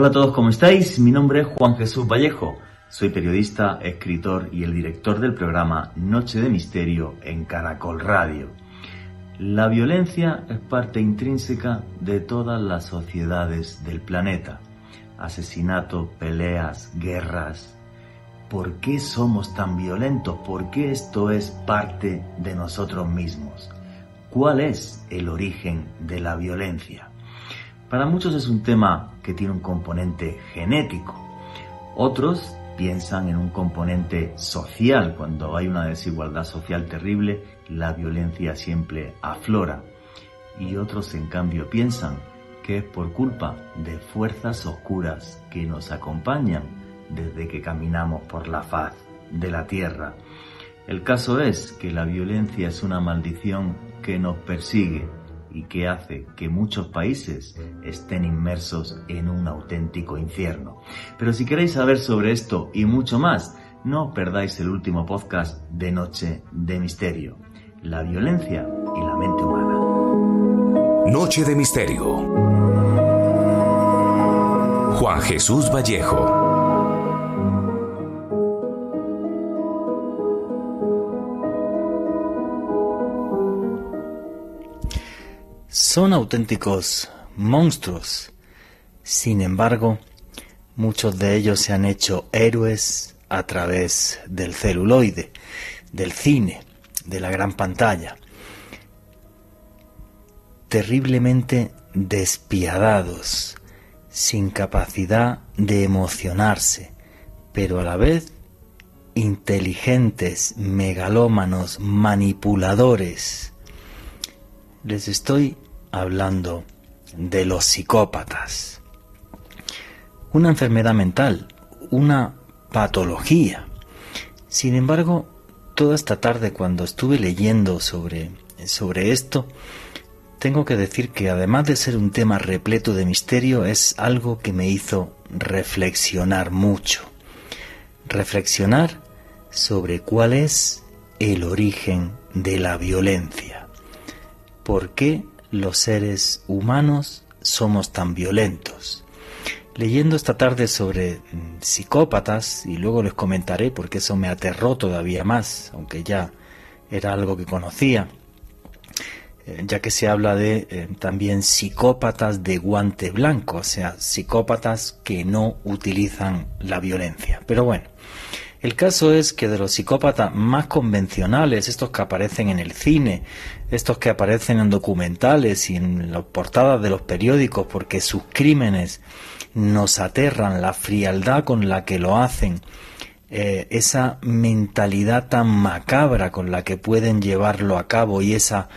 Hola a todos, ¿cómo estáis? Mi nombre es Juan Jesús Vallejo. Soy periodista, escritor y el director del programa Noche de Misterio en Caracol Radio. La violencia es parte intrínseca de todas las sociedades del planeta. Asesinato, peleas, guerras. ¿Por qué somos tan violentos? ¿Por qué esto es parte de nosotros mismos? ¿Cuál es el origen de la violencia? Para muchos es un tema que tiene un componente genético. Otros piensan en un componente social. Cuando hay una desigualdad social terrible, la violencia siempre aflora. Y otros, en cambio, piensan que es por culpa de fuerzas oscuras que nos acompañan desde que caminamos por la faz de la tierra. El caso es que la violencia es una maldición que nos persigue y que hace que muchos países estén inmersos en un auténtico infierno. Pero si queréis saber sobre esto y mucho más, no perdáis el último podcast de Noche de Misterio, la violencia y la mente humana. Noche de Misterio. Juan Jesús Vallejo. Son auténticos monstruos. Sin embargo, muchos de ellos se han hecho héroes a través del celuloide, del cine, de la gran pantalla. Terriblemente despiadados, sin capacidad de emocionarse, pero a la vez inteligentes, megalómanos, manipuladores, les estoy hablando de los psicópatas. Una enfermedad mental, una patología. Sin embargo, toda esta tarde cuando estuve leyendo sobre, sobre esto, tengo que decir que además de ser un tema repleto de misterio, es algo que me hizo reflexionar mucho. Reflexionar sobre cuál es el origen de la violencia por qué los seres humanos somos tan violentos. Leyendo esta tarde sobre mm, psicópatas, y luego les comentaré porque eso me aterró todavía más, aunque ya era algo que conocía, eh, ya que se habla de eh, también psicópatas de guante blanco, o sea, psicópatas que no utilizan la violencia. Pero bueno, el caso es que de los psicópatas más convencionales, estos que aparecen en el cine, estos que aparecen en documentales y en las portadas de los periódicos porque sus crímenes nos aterran, la frialdad con la que lo hacen, eh, esa mentalidad tan macabra con la que pueden llevarlo a cabo y esa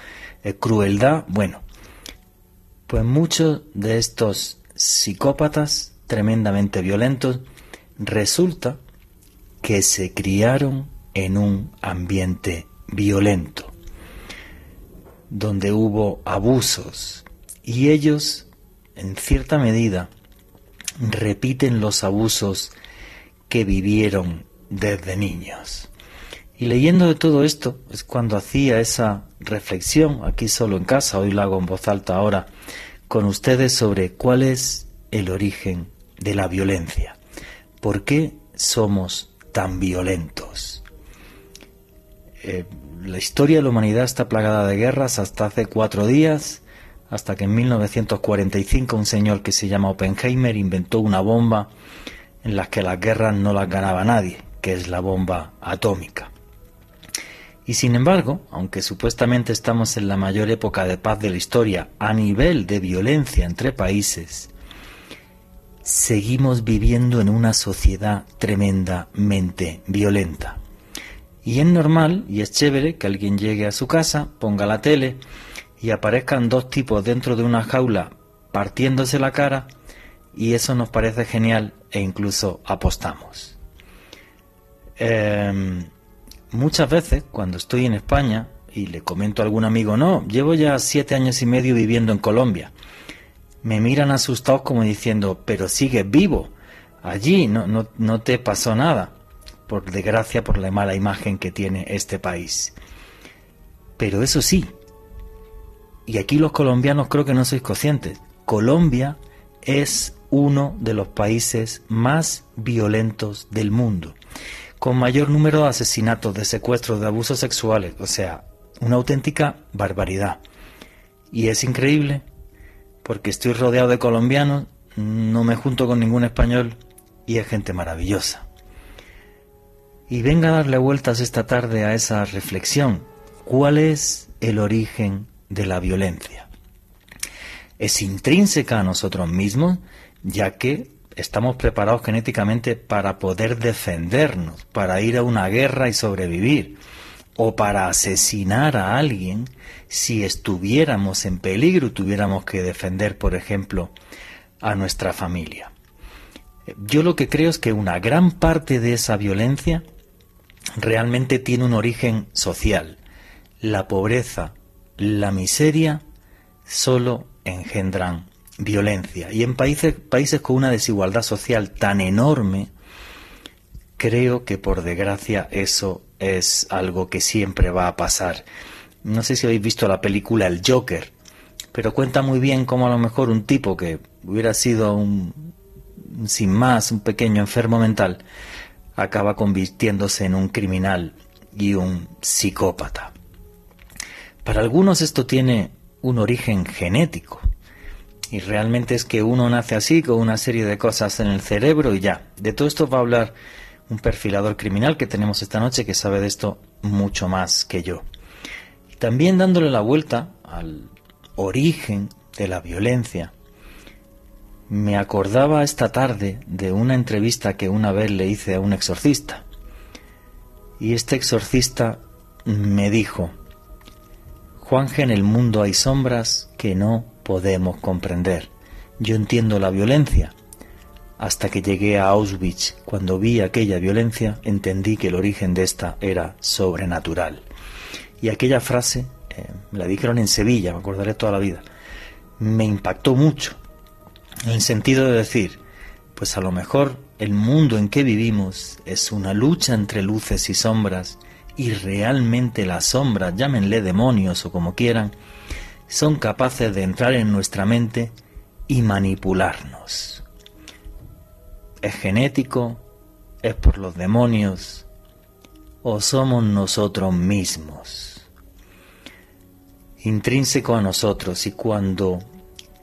eh, crueldad, bueno, pues muchos de estos psicópatas tremendamente violentos resulta que se criaron en un ambiente violento, donde hubo abusos, y ellos, en cierta medida, repiten los abusos que vivieron desde niños. Y leyendo de todo esto es cuando hacía esa reflexión, aquí solo en casa, hoy la hago en voz alta ahora, con ustedes sobre cuál es el origen de la violencia. ¿Por qué somos tan violentos. Eh, la historia de la humanidad está plagada de guerras hasta hace cuatro días, hasta que en 1945 un señor que se llama Oppenheimer inventó una bomba en la que las guerras no las ganaba nadie, que es la bomba atómica. Y sin embargo, aunque supuestamente estamos en la mayor época de paz de la historia a nivel de violencia entre países, seguimos viviendo en una sociedad tremendamente violenta. Y es normal y es chévere que alguien llegue a su casa, ponga la tele y aparezcan dos tipos dentro de una jaula partiéndose la cara y eso nos parece genial e incluso apostamos. Em, muchas veces cuando estoy en España y le comento a algún amigo, no, llevo ya siete años y medio viviendo en Colombia me miran asustados como diciendo, pero sigues vivo, allí no, no, no te pasó nada, por desgracia por la mala imagen que tiene este país. Pero eso sí, y aquí los colombianos creo que no sois conscientes, Colombia es uno de los países más violentos del mundo, con mayor número de asesinatos, de secuestros, de abusos sexuales, o sea, una auténtica barbaridad. Y es increíble porque estoy rodeado de colombianos, no me junto con ningún español y es gente maravillosa. Y venga a darle vueltas esta tarde a esa reflexión. ¿Cuál es el origen de la violencia? Es intrínseca a nosotros mismos, ya que estamos preparados genéticamente para poder defendernos, para ir a una guerra y sobrevivir, o para asesinar a alguien si estuviéramos en peligro tuviéramos que defender, por ejemplo, a nuestra familia. Yo lo que creo es que una gran parte de esa violencia realmente tiene un origen social. La pobreza, la miseria, solo engendran violencia. Y en países, países con una desigualdad social tan enorme, creo que por desgracia eso es algo que siempre va a pasar. No sé si habéis visto la película El Joker, pero cuenta muy bien cómo a lo mejor un tipo que hubiera sido un, sin más, un pequeño enfermo mental, acaba convirtiéndose en un criminal y un psicópata. Para algunos esto tiene un origen genético. Y realmente es que uno nace así, con una serie de cosas en el cerebro y ya. De todo esto va a hablar un perfilador criminal que tenemos esta noche que sabe de esto mucho más que yo. También dándole la vuelta al origen de la violencia, me acordaba esta tarde de una entrevista que una vez le hice a un exorcista. Y este exorcista me dijo, Juanje, en el mundo hay sombras que no podemos comprender. Yo entiendo la violencia, hasta que llegué a Auschwitz. Cuando vi aquella violencia, entendí que el origen de esta era sobrenatural. Y aquella frase, eh, me la dijeron en Sevilla, me acordaré toda la vida, me impactó mucho, en el sentido de decir, pues a lo mejor el mundo en que vivimos es una lucha entre luces y sombras, y realmente las sombras, llámenle demonios o como quieran, son capaces de entrar en nuestra mente y manipularnos es genético, es por los demonios o somos nosotros mismos. Intrínseco a nosotros y cuando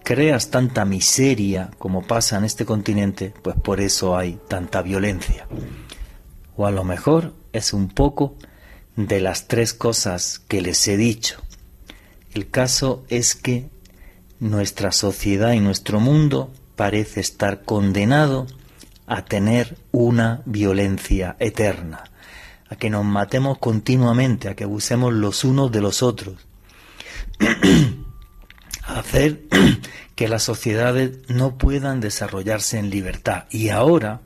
creas tanta miseria como pasa en este continente, pues por eso hay tanta violencia. O a lo mejor es un poco de las tres cosas que les he dicho. El caso es que nuestra sociedad y nuestro mundo parece estar condenado a tener una violencia eterna, a que nos matemos continuamente, a que abusemos los unos de los otros, a hacer que las sociedades no puedan desarrollarse en libertad. Y ahora,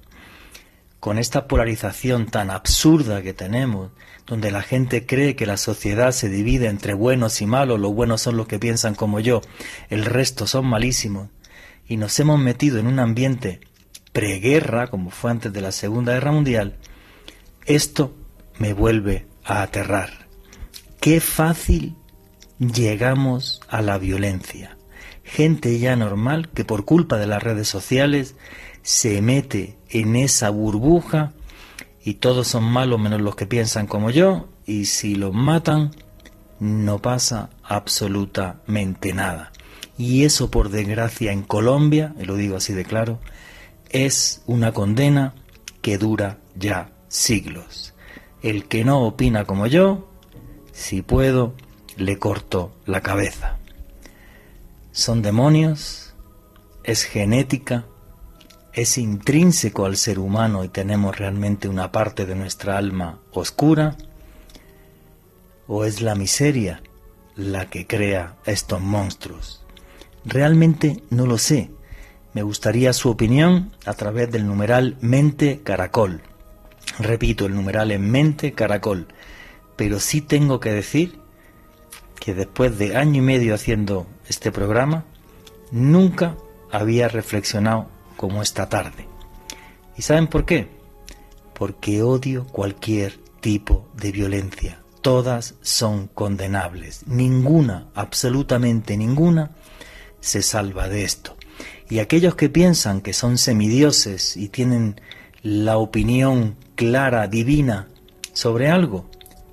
con esta polarización tan absurda que tenemos, donde la gente cree que la sociedad se divide entre buenos y malos, los buenos son los que piensan como yo, el resto son malísimos, y nos hemos metido en un ambiente preguerra, como fue antes de la Segunda Guerra Mundial, esto me vuelve a aterrar. Qué fácil llegamos a la violencia. Gente ya normal que por culpa de las redes sociales se mete en esa burbuja y todos son malos menos los que piensan como yo y si los matan no pasa absolutamente nada. Y eso por desgracia en Colombia, y lo digo así de claro, es una condena que dura ya siglos. El que no opina como yo, si puedo, le corto la cabeza. Son demonios, es genética, es intrínseco al ser humano y tenemos realmente una parte de nuestra alma oscura, o es la miseria la que crea estos monstruos. Realmente no lo sé, me gustaría su opinión a través del numeral mente caracol. Repito, el numeral es mente caracol. Pero sí tengo que decir que después de año y medio haciendo este programa, nunca había reflexionado como esta tarde. ¿Y saben por qué? Porque odio cualquier tipo de violencia. Todas son condenables. Ninguna, absolutamente ninguna, se salva de esto. Y aquellos que piensan que son semidioses y tienen la opinión clara, divina sobre algo,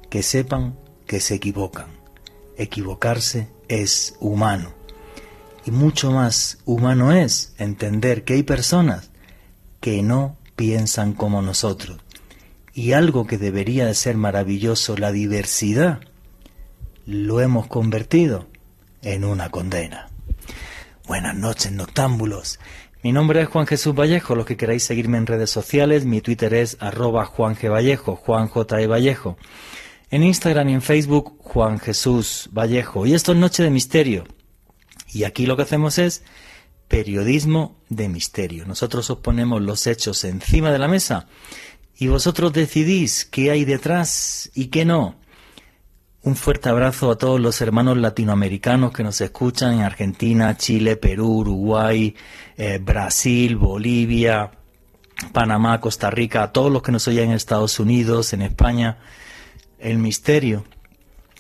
que sepan que se equivocan. Equivocarse es humano. Y mucho más humano es entender que hay personas que no piensan como nosotros. Y algo que debería de ser maravilloso, la diversidad, lo hemos convertido en una condena. Buenas noches, noctámbulos. Mi nombre es Juan Jesús Vallejo. Los que queráis seguirme en redes sociales, mi Twitter es arroba Juan G. Vallejo, Juan J. E. Vallejo. En Instagram y en Facebook, Juan Jesús Vallejo. Y esto es Noche de Misterio. Y aquí lo que hacemos es periodismo de misterio. Nosotros os ponemos los hechos encima de la mesa y vosotros decidís qué hay detrás y qué no. Un fuerte abrazo a todos los hermanos latinoamericanos que nos escuchan en Argentina, Chile, Perú, Uruguay, eh, Brasil, Bolivia, Panamá, Costa Rica, a todos los que nos oyen en Estados Unidos, en España. El misterio,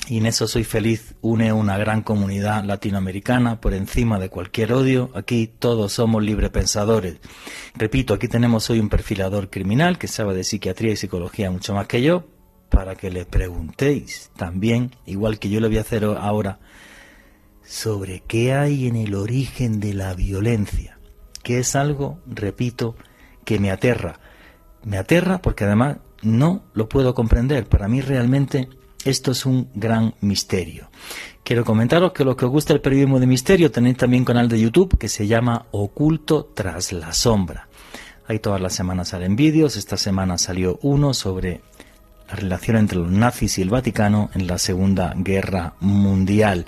y en eso soy feliz, une una gran comunidad latinoamericana por encima de cualquier odio. Aquí todos somos librepensadores. Repito, aquí tenemos hoy un perfilador criminal que sabe de psiquiatría y psicología mucho más que yo, para que le preguntéis también, igual que yo le voy a hacer ahora, sobre qué hay en el origen de la violencia, que es algo, repito, que me aterra. Me aterra porque además no lo puedo comprender. Para mí realmente esto es un gran misterio. Quiero comentaros que los que os gusta el periodismo de misterio tenéis también un canal de YouTube que se llama Oculto tras la sombra. Ahí todas las semanas salen vídeos. Esta semana salió uno sobre la relación entre los nazis y el Vaticano en la Segunda Guerra Mundial.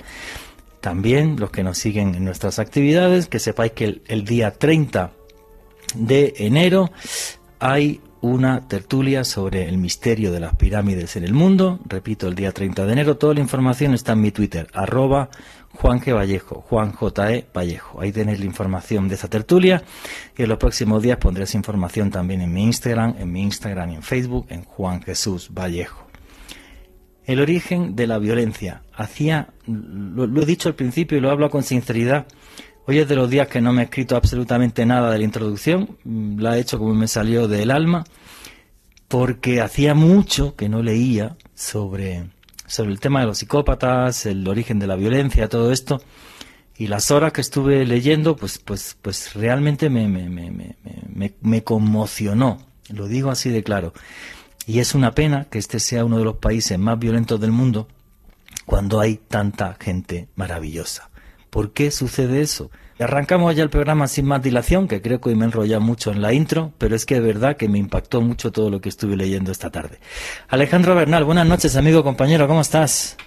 También los que nos siguen en nuestras actividades, que sepáis que el, día 30 de enero hay una tertulia sobre el misterio de las pirámides en el mundo. Repito, el día 30 de enero. Toda la información está en mi Twitter, arroba Juan G. Vallejo, Juan J. E. Vallejo. Ahí tenéis la información de esa tertulia y en los próximos días pondré esa información también en mi Instagram, en mi Instagram y en Facebook, en Juan Jesús Vallejo. El origen de la violencia. Hacía, lo, he dicho al principio y lo hablo con sinceridad, Hoy es de los días que no me he escrito absolutamente nada de la introducción, la he hecho como me salió del alma, porque hacía mucho que no leía sobre sobre el tema de los psicópatas, el origen de la violencia, todo esto. Y las horas que estuve leyendo, pues, pues, pues realmente me, me, me, me, conmocionó. Lo digo así de claro. Y es una pena que este sea uno de los países más violentos del mundo cuando hay tanta gente maravillosa. ¿Por qué sucede eso? Arrancamos ya el programa sin más dilación, que creo que hoy me he enrollado mucho en la intro, pero es que de verdad que me impactó mucho todo lo que estuve leyendo esta tarde. Alejandro Bernal, buenas noches, amigo, compañero, ¿cómo estás?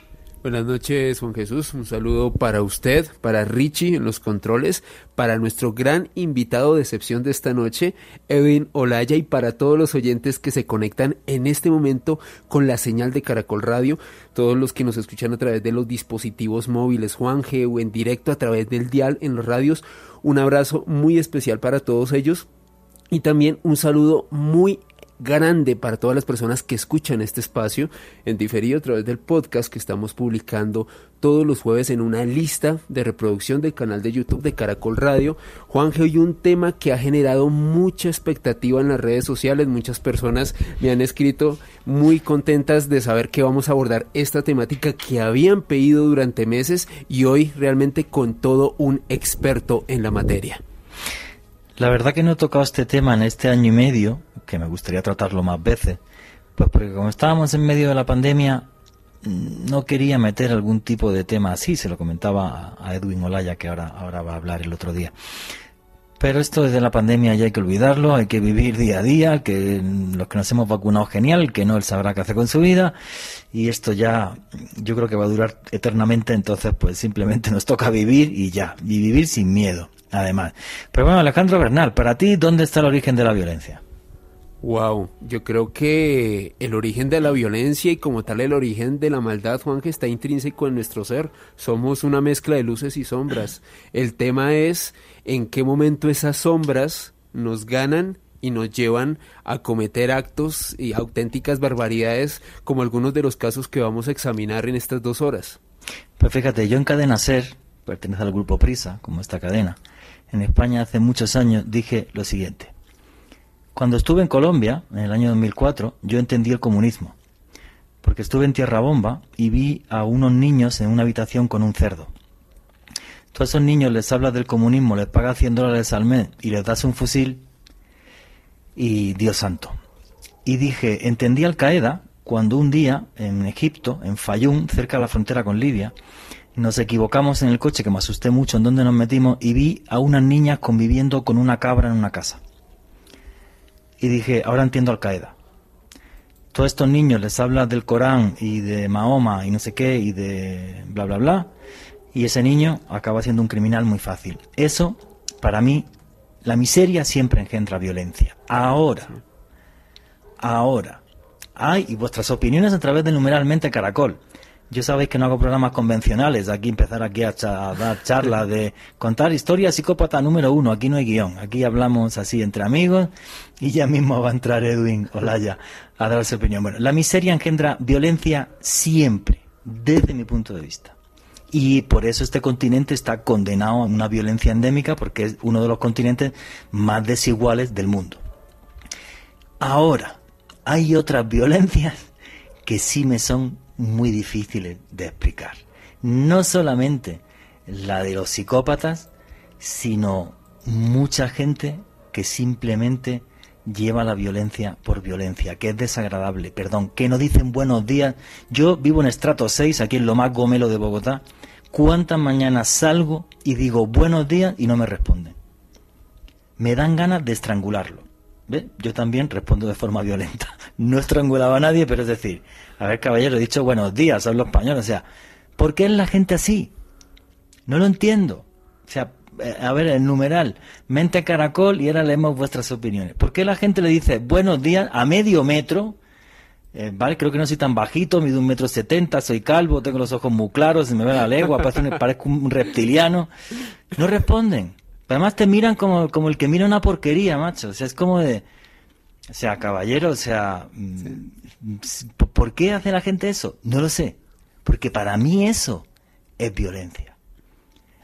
Buenas noches, Juan Jesús. Un saludo para usted, para Richie en los controles, para nuestro gran invitado de excepción de esta noche, Edwin Olaya, y para todos los oyentes que se conectan en este momento con la señal de Caracol Radio, todos los que nos escuchan a través de los dispositivos móviles, Juan G, o en directo a través del dial en los radios. Un abrazo muy especial para todos ellos. Y también un saludo muy grande para todas las personas que escuchan este espacio en diferido a través del podcast que estamos publicando todos los jueves en una lista de reproducción del canal de YouTube de Caracol Radio. Juan hoy un tema que ha generado mucha expectativa en las redes sociales. Muchas personas me han escrito muy contentas de saber que vamos a abordar esta temática que habían pedido durante meses y hoy realmente con todo un experto en la materia. La verdad que no he tocado este tema en este año y medio, que me gustaría tratarlo más veces, pues porque como estábamos en medio de la pandemia, mm, no quería meter algún tipo de tema así, se lo comentaba a Edwin Olaya, que ahora, ahora va a hablar el otro día. Pero esto desde la pandemia ya hay que olvidarlo, hay que vivir día a día, que los que nos hemos vacunado genial, que no él sabrá qué hacer con su vida, y esto ya yo creo que va a durar eternamente, entonces pues simplemente nos toca vivir y ya, y vivir sin miedo además. Pero bueno, Alejandro Bernal, para ti, ¿dónde está el origen de la violencia? Wow, yo creo que el origen de la violencia y como tal el origen de la maldad, Juan, que está intrínseco en nuestro ser. Somos una mezcla de luces y sombras. El tema es en qué momento esas sombras nos ganan y nos llevan a cometer actos y auténticas barbaridades como algunos de los casos que vamos a examinar en estas dos horas. Pues fíjate, yo en Cadena Ser, pertenece al grupo Prisa, como esta cadena, en España hace muchos años, dije lo siguiente. Cuando estuve en Colombia, en el año 2004, yo entendí el comunismo, porque estuve en Tierra Bomba y vi a unos niños en una habitación con un cerdo. Todos esos niños les hablas del comunismo, les pagas 100 dólares al mes y les das un fusil y Dios santo. Y dije, entendí Al Qaeda cuando un día en Egipto, en Fayum, cerca de la frontera con Libia, nos equivocamos en el coche, que me asusté mucho en donde nos metimos, y vi a unas niñas conviviendo con una cabra en una casa. Y dije, ahora entiendo Al Qaeda. Todos estos niños les habla del Corán y de Mahoma y no sé qué y de bla bla bla, y ese niño acaba siendo un criminal muy fácil. Eso, para mí, la miseria siempre engendra violencia. Ahora, ahora, hay y vuestras opiniones a través del numeralmente caracol. Yo sabéis que no hago programas convencionales, aquí empezar aquí a, dar charlas de contar historia psicópata número uno, aquí no hay guion, aquí hablamos así entre amigos y ya mismo va a entrar Edwin Olaya a dar su opinión. Bueno, la miseria engendra violencia siempre, desde mi punto de vista. Y por eso este continente está condenado a una violencia endémica porque es uno de los continentes más desiguales del mundo. Ahora, hay otras violencias que sí me son muy difíciles de explicar. No solamente la de los psicópatas, sino mucha gente que simplemente lleva la violencia por violencia, que es desagradable, perdón, que no dicen buenos días. Yo vivo en estrato 6, aquí en lo más gomelo de Bogotá. ¿Cuántas mañanas salgo y digo buenos días y no me responden? Me dan ganas de estrangularlo. ¿Ve? Yo también respondo de forma violenta. No estrangulaba a nadie, pero es decir, a ver, caballero, he dicho buenos días, hablo español. O sea, ¿por qué es la gente así? No lo entiendo. O sea, eh, a ver, el numeral, mente caracol y ahora leemos vuestras opiniones. ¿Por qué la gente le dice buenos días a medio metro? Eh, vale, creo que no soy tan bajito, mido un metro setenta, soy calvo, tengo los ojos muy claros, se me ve la lengua, parezco un reptiliano. No responden. Además te miran como, como el que mira una porquería, macho. O sea, es como de... O sea, caballero, o sea... Mm, ¿Por qué hace la gente eso? No lo sé. Porque para mí eso es violencia.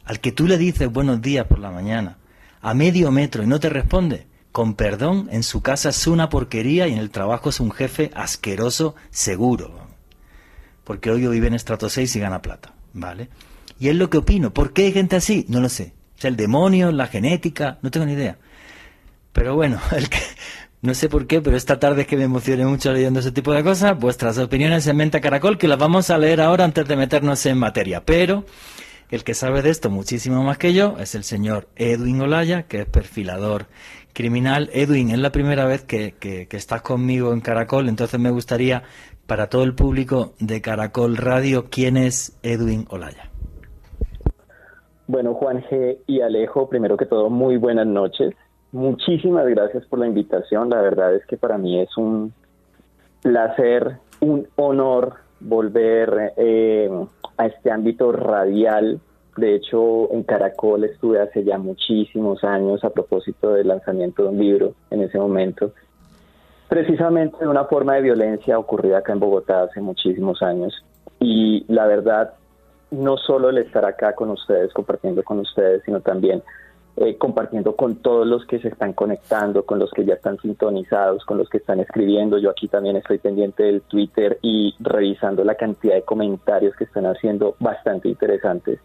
Al que tú le dices buenos días por la mañana, a medio metro y no te responde, con perdón, en su casa es una porquería y en el trabajo es un jefe asqueroso seguro. Porque hoy vive en estrato 6 y gana plata, ¿vale? Y es lo que opino. ¿Por qué hay gente así? No lo sé el demonio, la genética, no tengo ni idea. Pero bueno, el que, no sé por qué, pero esta tarde es que me emocioné mucho leyendo ese tipo de cosas. Vuestras opiniones en Mente Caracol, que las vamos a leer ahora antes de meternos en materia. Pero el que sabe de esto muchísimo más que yo es el señor Edwin Olaya, que es perfilador criminal. Edwin, es la primera vez que, que estás conmigo en Caracol, entonces me gustaría, para todo el público de Caracol Radio, ¿quién es Edwin Olaya? Bueno, Juan G. y Alejo, primero que todo, muy buenas noches. Muchísimas gracias por la invitación. La verdad es que para mí es un placer, un honor volver eh, a este ámbito radial. De hecho, en Caracol estuve hace ya muchísimos años a propósito del lanzamiento de un libro en ese momento, precisamente una forma de violencia ocurrida acá en Bogotá hace muchísimos años. Y la verdad, no solo el estar acá con ustedes, compartiendo con ustedes, sino también eh, compartiendo con todos los que se están conectando, con los que ya están sintonizados, con los que están escribiendo. Yo aquí también estoy pendiente del Twitter y revisando la cantidad de comentarios que están haciendo bastante interesantes.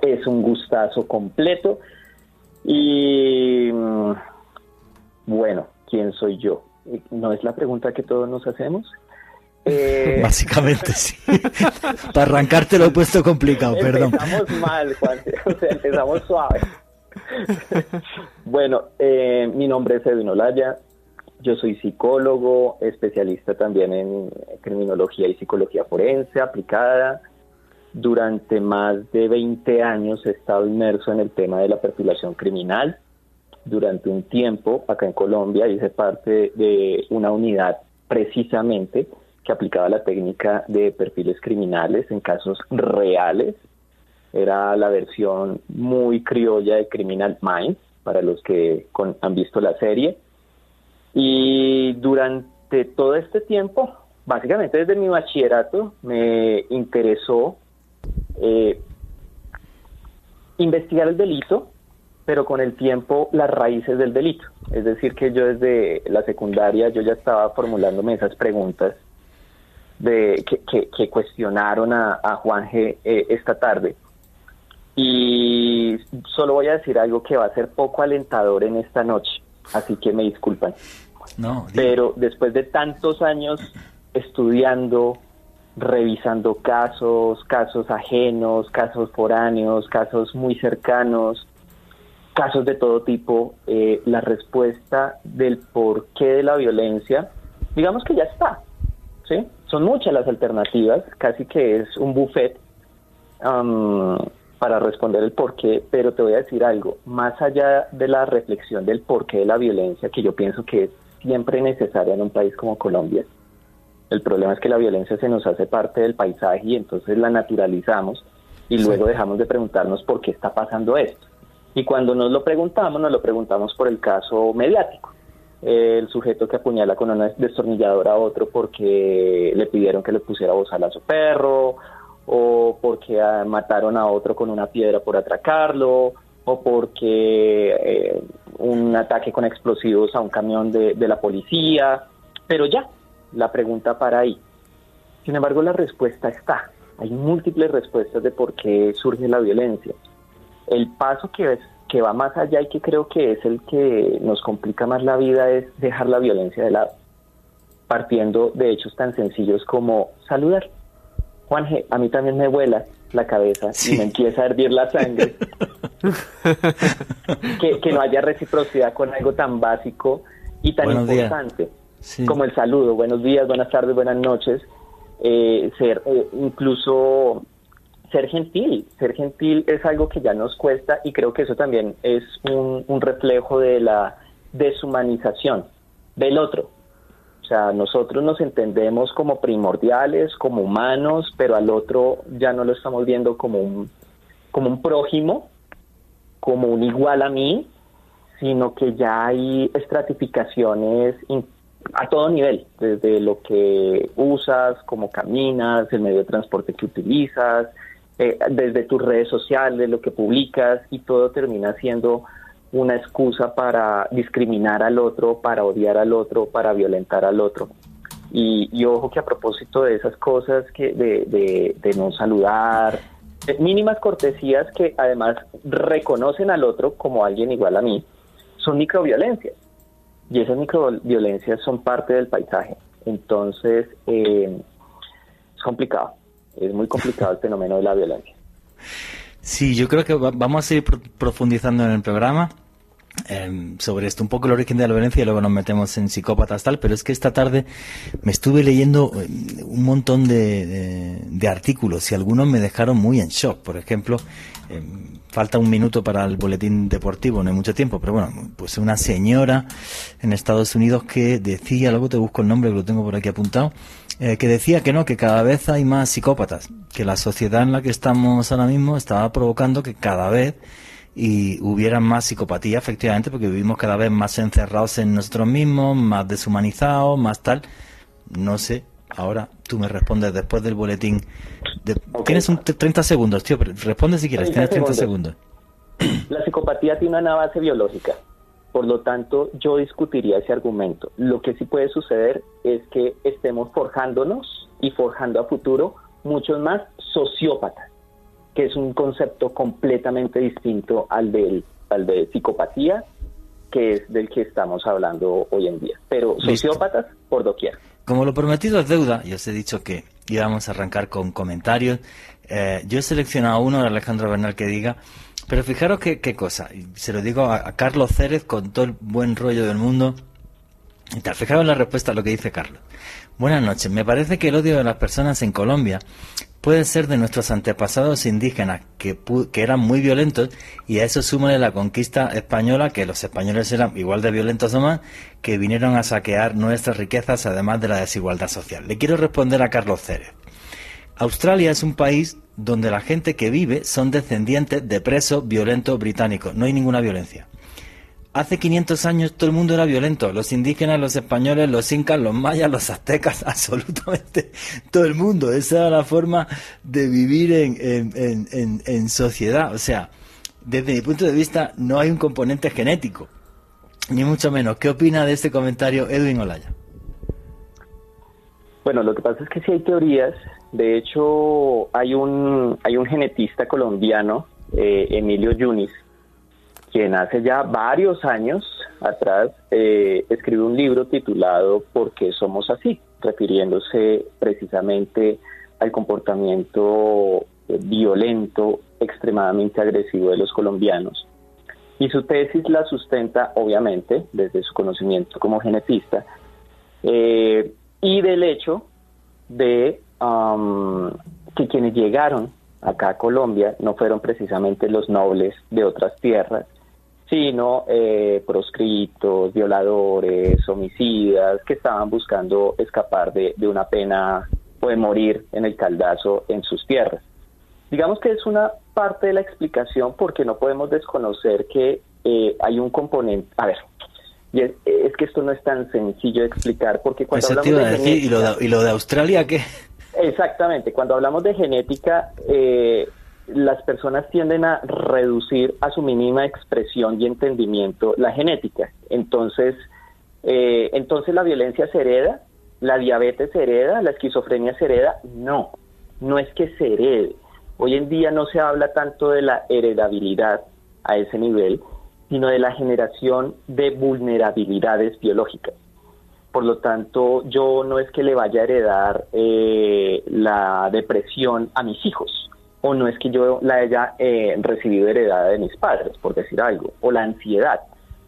Es un gustazo completo. Y mm, bueno, ¿quién soy yo? ¿No es la pregunta que todos nos hacemos? Eh, Básicamente sí. Para arrancarte lo he puesto complicado, perdón. Empezamos mal, Juan. O sea, empezamos suave. bueno, eh, mi nombre es Edwin Olaya. Yo soy psicólogo, especialista también en criminología y psicología forense aplicada. Durante más de 20 años he estado inmerso en el tema de la perfilación criminal. Durante un tiempo, acá en Colombia, hice parte de una unidad precisamente que aplicaba la técnica de perfiles criminales en casos reales. Era la versión muy criolla de Criminal Minds, para los que han visto la serie. Y durante todo este tiempo, básicamente desde mi bachillerato, me interesó eh, investigar el delito pero con el tiempo las raíces del delito. Es decir, que yo desde la secundaria yo ya estaba formulándome esas preguntas de que, que, cuestionaron a, Juan G eh, esta tarde. Y solo voy a decir algo que va a ser poco alentador en esta noche, así que me disculpan. No, Pero después de tantos años estudiando, revisando casos, casos ajenos, casos foráneos, casos muy cercanos, casos de todo tipo, eh, la respuesta del porqué de la violencia, digamos que ya está, ¿sí? Son muchas las alternativas, casi que es un buffet para responder el porqué, pero te voy a decir algo, más allá de la reflexión del porqué de la violencia, que yo pienso que es siempre necesaria en un país como Colombia, el problema es que la violencia se nos hace parte del paisaje y entonces la naturalizamos y luego dejamos de preguntarnos por qué está pasando esto. Y cuando nos lo preguntamos, nos lo preguntamos por el caso mediático. El sujeto que apuñala con una destornilladora a otro porque le pidieron que le pusiera bozal a su perro, o porque ah, mataron a otro con una piedra por atracarlo, o porque eh, un ataque con explosivos a un camión de, de la policía. Pero ya, la pregunta para ahí. Sin embargo, la respuesta está. Hay múltiples respuestas de por qué surge la violencia. El paso que, que va más allá y que creo que es el que nos complica más la vida es dejar la violencia de lado, partiendo de hechos tan sencillos como saludar. Juan a mí también me vuela la cabeza y me empieza a hervir la sangre. que, no haya reciprocidad con algo tan básico y tan importante como el saludo, buenos días, buenas tardes, buenas noches, eh, ser eh, incluso ser gentil, ser gentil es algo que ya nos cuesta y creo que eso también es un, reflejo de la deshumanización del otro. O sea, nosotros nos entendemos como primordiales, como humanos, pero al otro ya no lo estamos viendo como un, como un prójimo, como un igual a mí, sino que ya hay estratificaciones a todo nivel, desde lo que usas, cómo caminas, el medio de transporte que utilizas, eh, desde tus redes sociales, lo que publicas, y todo termina siendo una excusa para discriminar al otro, para odiar al otro, para violentar al otro. Y, ojo que a propósito de esas cosas que de, de no saludar, mínimas cortesías que además reconocen al otro como alguien igual a mí, son microviolencias y esas microviolencias son parte del paisaje. Entonces, eh, es complicado, es muy complicado el fenómeno de la violencia. Sí, yo creo que vamos a seguir profundizando en el programa. Em, sobre esto, un poco el origen de la violencia y luego nos metemos en psicópatas tal, pero es que esta tarde me estuve leyendo em, un montón de, de artículos y algunos me dejaron muy en shock. Por ejemplo, em, falta un minuto para el boletín deportivo, no hay mucho tiempo, pero bueno, pues una señora en Estados Unidos que decía, luego te busco el nombre que lo tengo por aquí apuntado, eh, que decía que no, que cada vez hay más psicópatas, que la sociedad en la que estamos ahora mismo estaba provocando que cada vez y hubiera más psicopatía, efectivamente, porque vivimos cada vez más encerrados en nosotros mismos, más deshumanizados, más tal. No sé, ahora tú me respondes después del boletín. Tienes un 30 segundos, tío, responde si quieres, tienes 30 segundos. La psicopatía tiene una base biológica, por lo tanto yo discutiría ese argumento. Lo que sí puede suceder es que estemos forjándonos y forjando a futuro muchos más sociópatas que es un concepto completamente distinto al, del, al de psicopatía, que es del que estamos hablando hoy en día. Pero sociópatas por doquier. Como lo prometido es deuda, yo os he dicho que íbamos a arrancar con comentarios. Eh, yo he seleccionado uno de Alejandro Bernal que diga, pero fijaros qué, cosa, se lo digo a, Carlos Cérez con todo el buen rollo del mundo. Y tal, fijaros la respuesta a lo que dice Carlos. Buenas noches. Me parece que el odio de las personas en Colombia puede ser de nuestros antepasados indígenas, que, que eran muy violentos, y a eso súmale la conquista española, que los españoles eran igual de violentos o más, que vinieron a saquear nuestras riquezas, además de la desigualdad social. Le quiero responder a Carlos Cérez. Australia es un país donde la gente que vive son descendientes de presos violentos británicos. No hay ninguna violencia. Hace 500 años todo el mundo era violento, los indígenas, los españoles, los incas, los mayas, los aztecas, absolutamente todo el mundo. Esa era la forma de vivir en, en, en, sociedad. O sea, desde mi punto de vista, no hay un componente genético, ni mucho menos. ¿Qué opina de este comentario Edwin Olaya? Bueno, lo que pasa es que sí hay teorías. De hecho, hay un, hay un genetista colombiano, eh, Emilio Yunis, quien hace ya varios años atrás eh, escribió un libro titulado ¿Por qué somos así? refiriéndose precisamente al comportamiento eh, violento, extremadamente agresivo de los colombianos. Y su tesis la sustenta, obviamente, desde su conocimiento como genetista, y del hecho de um, que quienes llegaron acá a Colombia no fueron precisamente los nobles de otras tierras, sino eh, proscritos, violadores, homicidas, que estaban buscando escapar de, una pena o de morir en el caldazo en sus tierras. Digamos que es una parte de la explicación porque no podemos desconocer que eh, hay un componente, a ver, y es, que esto no es tan sencillo de explicar porque cuando hablamos de, ¿y, lo de, ¿y lo de Australia qué? Exactamente, cuando hablamos de genética, eh, las personas tienden a reducir a su mínima expresión y entendimiento la genética. Entonces, eh, entonces la violencia se hereda, la diabetes se hereda, la esquizofrenia se hereda. No, no es que se herede. Hoy en día no se habla tanto de la heredabilidad a ese nivel, sino de la generación de vulnerabilidades biológicas. Por lo tanto, yo no es que le vaya a heredar eh, la depresión a mis hijos, o no es que yo la haya eh, recibido heredada de mis padres, por decir algo, o la ansiedad.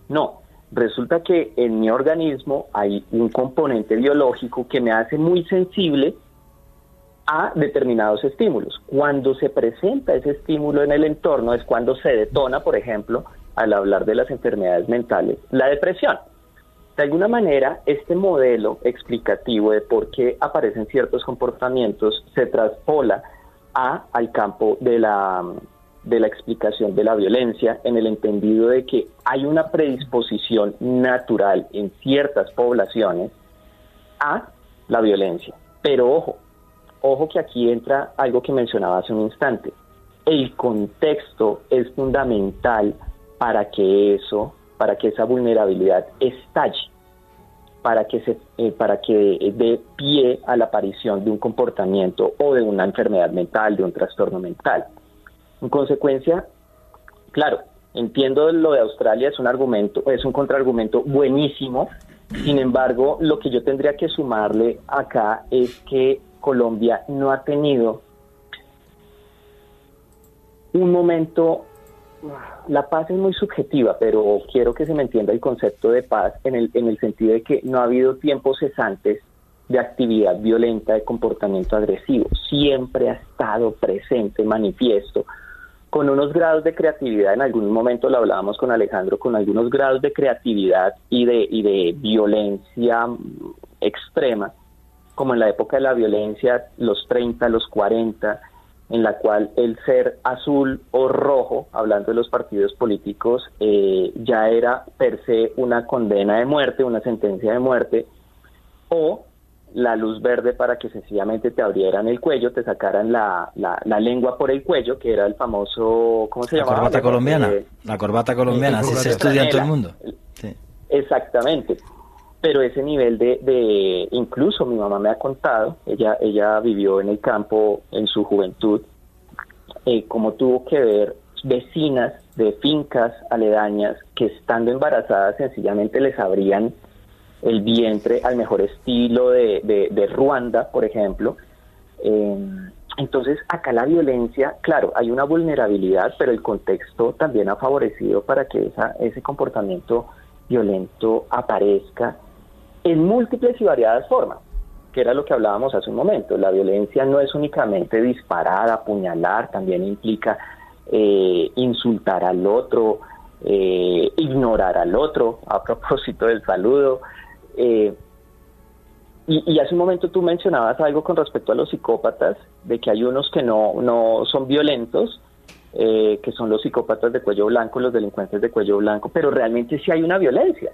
No, resulta que en mi organismo hay un componente biológico que me hace muy sensible a determinados estímulos. Cuando se presenta ese estímulo en el entorno es cuando se detona, por ejemplo, al hablar de las enfermedades mentales, la depresión. De alguna manera, este modelo explicativo de por qué aparecen ciertos comportamientos se traspola al campo de la, de la explicación de la violencia en el entendido de que hay una predisposición natural en ciertas poblaciones a la violencia. Pero ojo, ojo que aquí entra algo que mencionaba hace un instante. El contexto es fundamental para que eso, para que esa vulnerabilidad estalle para que, se, eh, para que dé pie a la aparición de un comportamiento o de una enfermedad mental, de un trastorno mental. En consecuencia, claro, entiendo lo de Australia, es un argumento, es un contraargumento buenísimo, sin embargo, lo que yo tendría que sumarle acá es que Colombia no ha tenido un momento la paz es muy subjetiva, pero quiero que se me entienda el concepto de paz en el, en el sentido de que no ha habido tiempos cesantes de actividad violenta, de comportamiento agresivo. Siempre ha estado presente, manifiesto, con unos grados de creatividad, en algún momento lo hablábamos con Alejandro, con algunos grados de creatividad y de, y de violencia extrema, como en la época de la violencia, los 30, los 40, en la cual el ser azul o rojo, hablando de los partidos políticos, eh, ya era per se una condena de muerte, una sentencia de muerte, o la luz verde para que sencillamente te abrieran el cuello, te sacaran la, la, lengua por el cuello, que era el famoso, ¿cómo se llama? La corbata colombiana, la corbata colombiana, así se estudia en todo el mundo. Exactamente pero ese nivel de, de, incluso mi mamá me ha contado, ella, ella vivió en el campo en su juventud, eh, como tuvo que ver vecinas de fincas aledañas que estando embarazadas sencillamente les abrían el vientre al mejor estilo de, de, Ruanda, por ejemplo. Eh, entonces, acá la violencia, claro, hay una vulnerabilidad, pero el contexto también ha favorecido para que esa, ese comportamiento violento aparezca en múltiples y variadas formas, que era lo que hablábamos hace un momento. La violencia no es únicamente disparar, apuñalar, también implica eh, insultar al otro, eh, ignorar al otro, a propósito del saludo. Eh, y, hace un momento tú mencionabas algo con respecto a los psicópatas, de que hay unos que no, no son violentos, que son los psicópatas de cuello blanco, los delincuentes de cuello blanco, pero realmente sí hay una violencia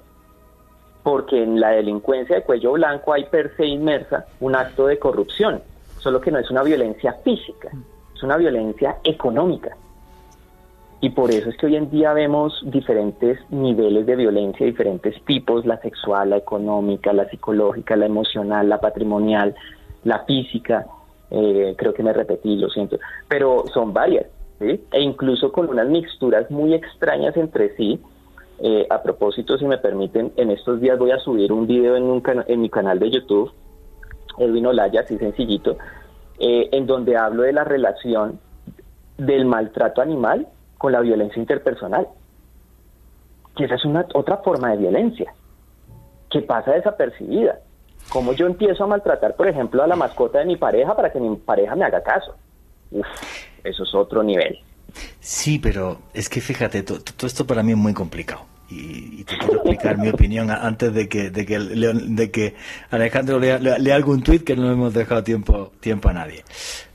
porque en la delincuencia de cuello blanco hay per se inmersa un acto de corrupción, solo que no es una violencia física, es una violencia económica. Y por eso es que hoy en día vemos diferentes niveles de violencia, diferentes tipos, la sexual, la económica, la psicológica, la emocional, la patrimonial, la física. Eh, creo que me repetí, lo siento, pero son varias, ¿sí? E incluso con unas mixturas muy extrañas entre sí. Eh, a propósito, si me permiten, en estos días voy a subir un video en, un en mi canal de YouTube, Edwin Olaya, así sencillito, eh, en donde hablo de la relación del maltrato animal con la violencia interpersonal. Que esa es una otra forma de violencia que pasa desapercibida. Como yo empiezo a maltratar, por ejemplo, a la mascota de mi pareja para que mi pareja me haga caso. Uf, eso es otro nivel. Sí, pero es que fíjate, todo, esto para mí es muy complicado. Y, te quiero explicar mi opinión antes de que, de que, Alejandro lea, lea algún tuit que no hemos dejado tiempo, tiempo a nadie.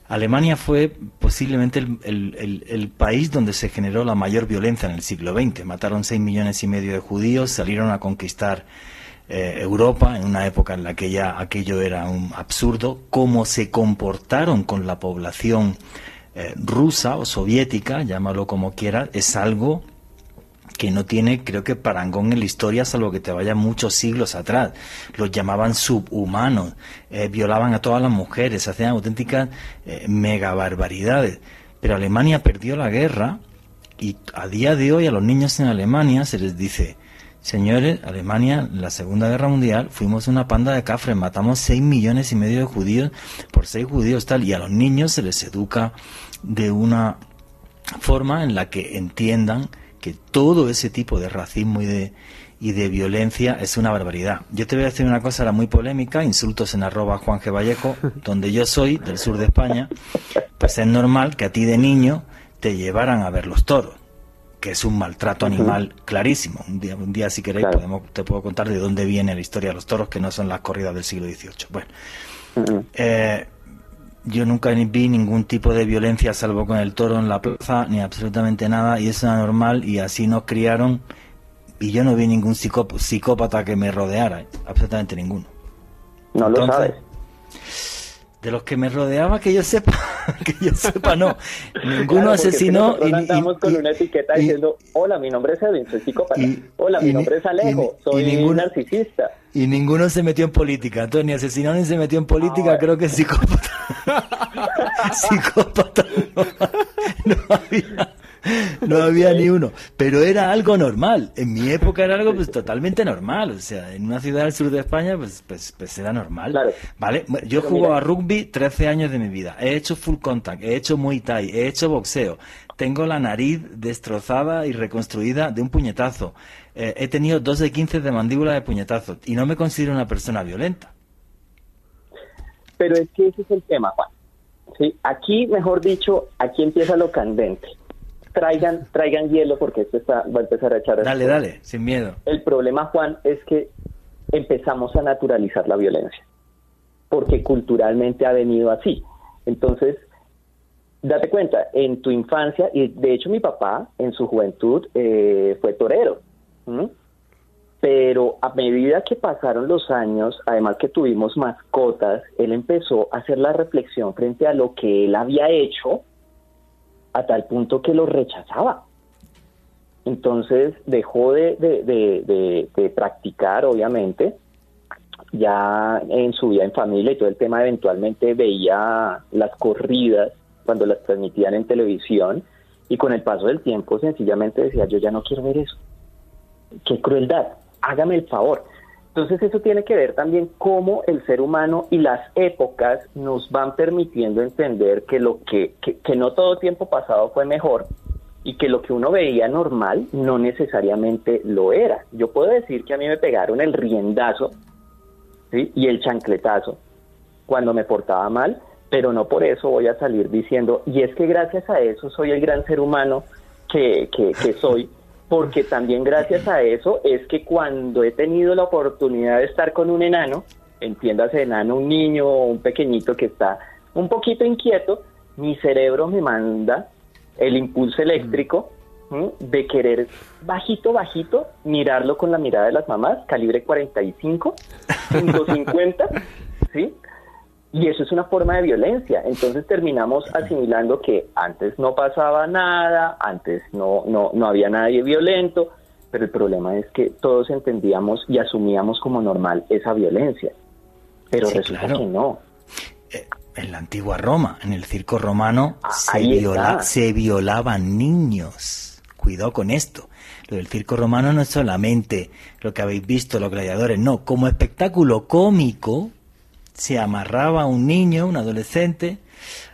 Alemania fue posiblemente el, país donde se generó la mayor violencia en el siglo XX. Mataron 6 millones y medio de judíos, salieron a conquistar eh, Europa en una época en la que ya aquello era un absurdo. Cómo se comportaron con la población eh, rusa o soviética, llámalo como quiera, es algo que no tiene, creo que, parangón en la historia, salvo que te vaya muchos siglos atrás. Los llamaban subhumanos, eh, violaban a todas las mujeres, hacían auténticas eh, mega barbaridades. Pero Alemania perdió la guerra y a día de hoy a los niños en Alemania se les dice, señores, Alemania, en la Segunda Guerra Mundial, fuimos una panda de cafres, matamos 6 millones y medio de judíos por 6 judíos tal, y a los niños se les educa de una forma en la que entiendan que todo ese tipo de racismo y de, y de violencia es una barbaridad. Yo te voy a decir una cosa era muy polémica, insultos en arroba Juan G. Vallejo, donde yo soy, del sur de España, pues es normal que a ti de niño te llevaran a ver los toros, que es un maltrato animal clarísimo. Un día, un día si queréis, podemos, te puedo contar de dónde viene la historia de los toros, que no son las corridas del siglo XVIII. Bueno, eh, yo nunca vi ningún tipo de violencia salvo con el toro en la plaza, ni absolutamente nada, y eso era normal, y así nos criaron, y yo no vi ningún psicópata que me rodeara, absolutamente ninguno. No lo sabes. De los que me rodeaba, que yo sepa, que yo sepa, no. Ninguno asesinó. Y, andamos con una etiqueta diciendo: Hola, mi nombre es Edwin, soy psicópata. Hola, mi nombre es Alejo, soy un narcisista. Y ninguno se metió en política. Entonces, ni asesinó ni se metió en política, ah, creo que es psicópata. psicópata no, había. No había ni uno, pero era algo normal. En mi época era algo pues totalmente normal. O sea, en una ciudad del sur de España, pues, pues, pues era normal. ¿Vale? Yo juego a rugby 13 años de mi vida. He hecho full contact, he hecho muay thai, he hecho boxeo. Tengo la nariz destrozada y reconstruida de un puñetazo. Eh, he tenido dos de 15 de mandíbula de puñetazo y no me considero una persona violenta. Pero es que ese es el tema, Juan. ¿Sí? Aquí, mejor dicho, aquí empieza lo candente. Traigan, traigan hielo porque esto está, va a empezar a echar. Dale, dale, sin miedo. El problema, Juan, es que empezamos a naturalizar la violencia, porque culturalmente ha venido así. Entonces, date cuenta, en tu infancia, y de hecho mi papá en su juventud eh, fue torero, pero a medida que pasaron los años, además que tuvimos mascotas, él empezó a hacer la reflexión frente a lo que él había hecho a tal punto que lo rechazaba. Entonces dejó de, de practicar, obviamente, ya en su vida en familia y todo el tema, eventualmente veía las corridas cuando las transmitían en televisión y con el paso del tiempo sencillamente decía, yo ya no quiero ver eso. Qué crueldad, hágame el favor. Entonces eso tiene que ver también cómo el ser humano y las épocas nos van permitiendo entender que lo que, que, no todo tiempo pasado fue mejor y que lo que uno veía normal no necesariamente lo era. Yo puedo decir que a mí me pegaron el riendazo y el chancletazo cuando me portaba mal, pero no por eso voy a salir diciendo, y es que gracias a eso soy el gran ser humano que, que, soy, porque también gracias a eso es que cuando he tenido la oportunidad de estar con un enano, entiéndase enano, un niño o un pequeñito que está un poquito inquieto, mi cerebro me manda el impulso eléctrico de querer bajito, bajito, mirarlo con la mirada de las mamás, calibre 45, 150, ¿sí? Y eso es una forma de violencia. Entonces terminamos asimilando que antes no pasaba nada, antes no, no, no había nadie violento, pero el problema es que todos entendíamos y asumíamos como normal esa violencia. Pero resulta que no. Eh, en la antigua Roma, en el circo romano, ah, se, viola, se violaban niños. Cuidado con esto. Lo del circo romano no es solamente lo que habéis visto, los gladiadores, no. Como espectáculo cómico, se amarraba a un niño, un adolescente,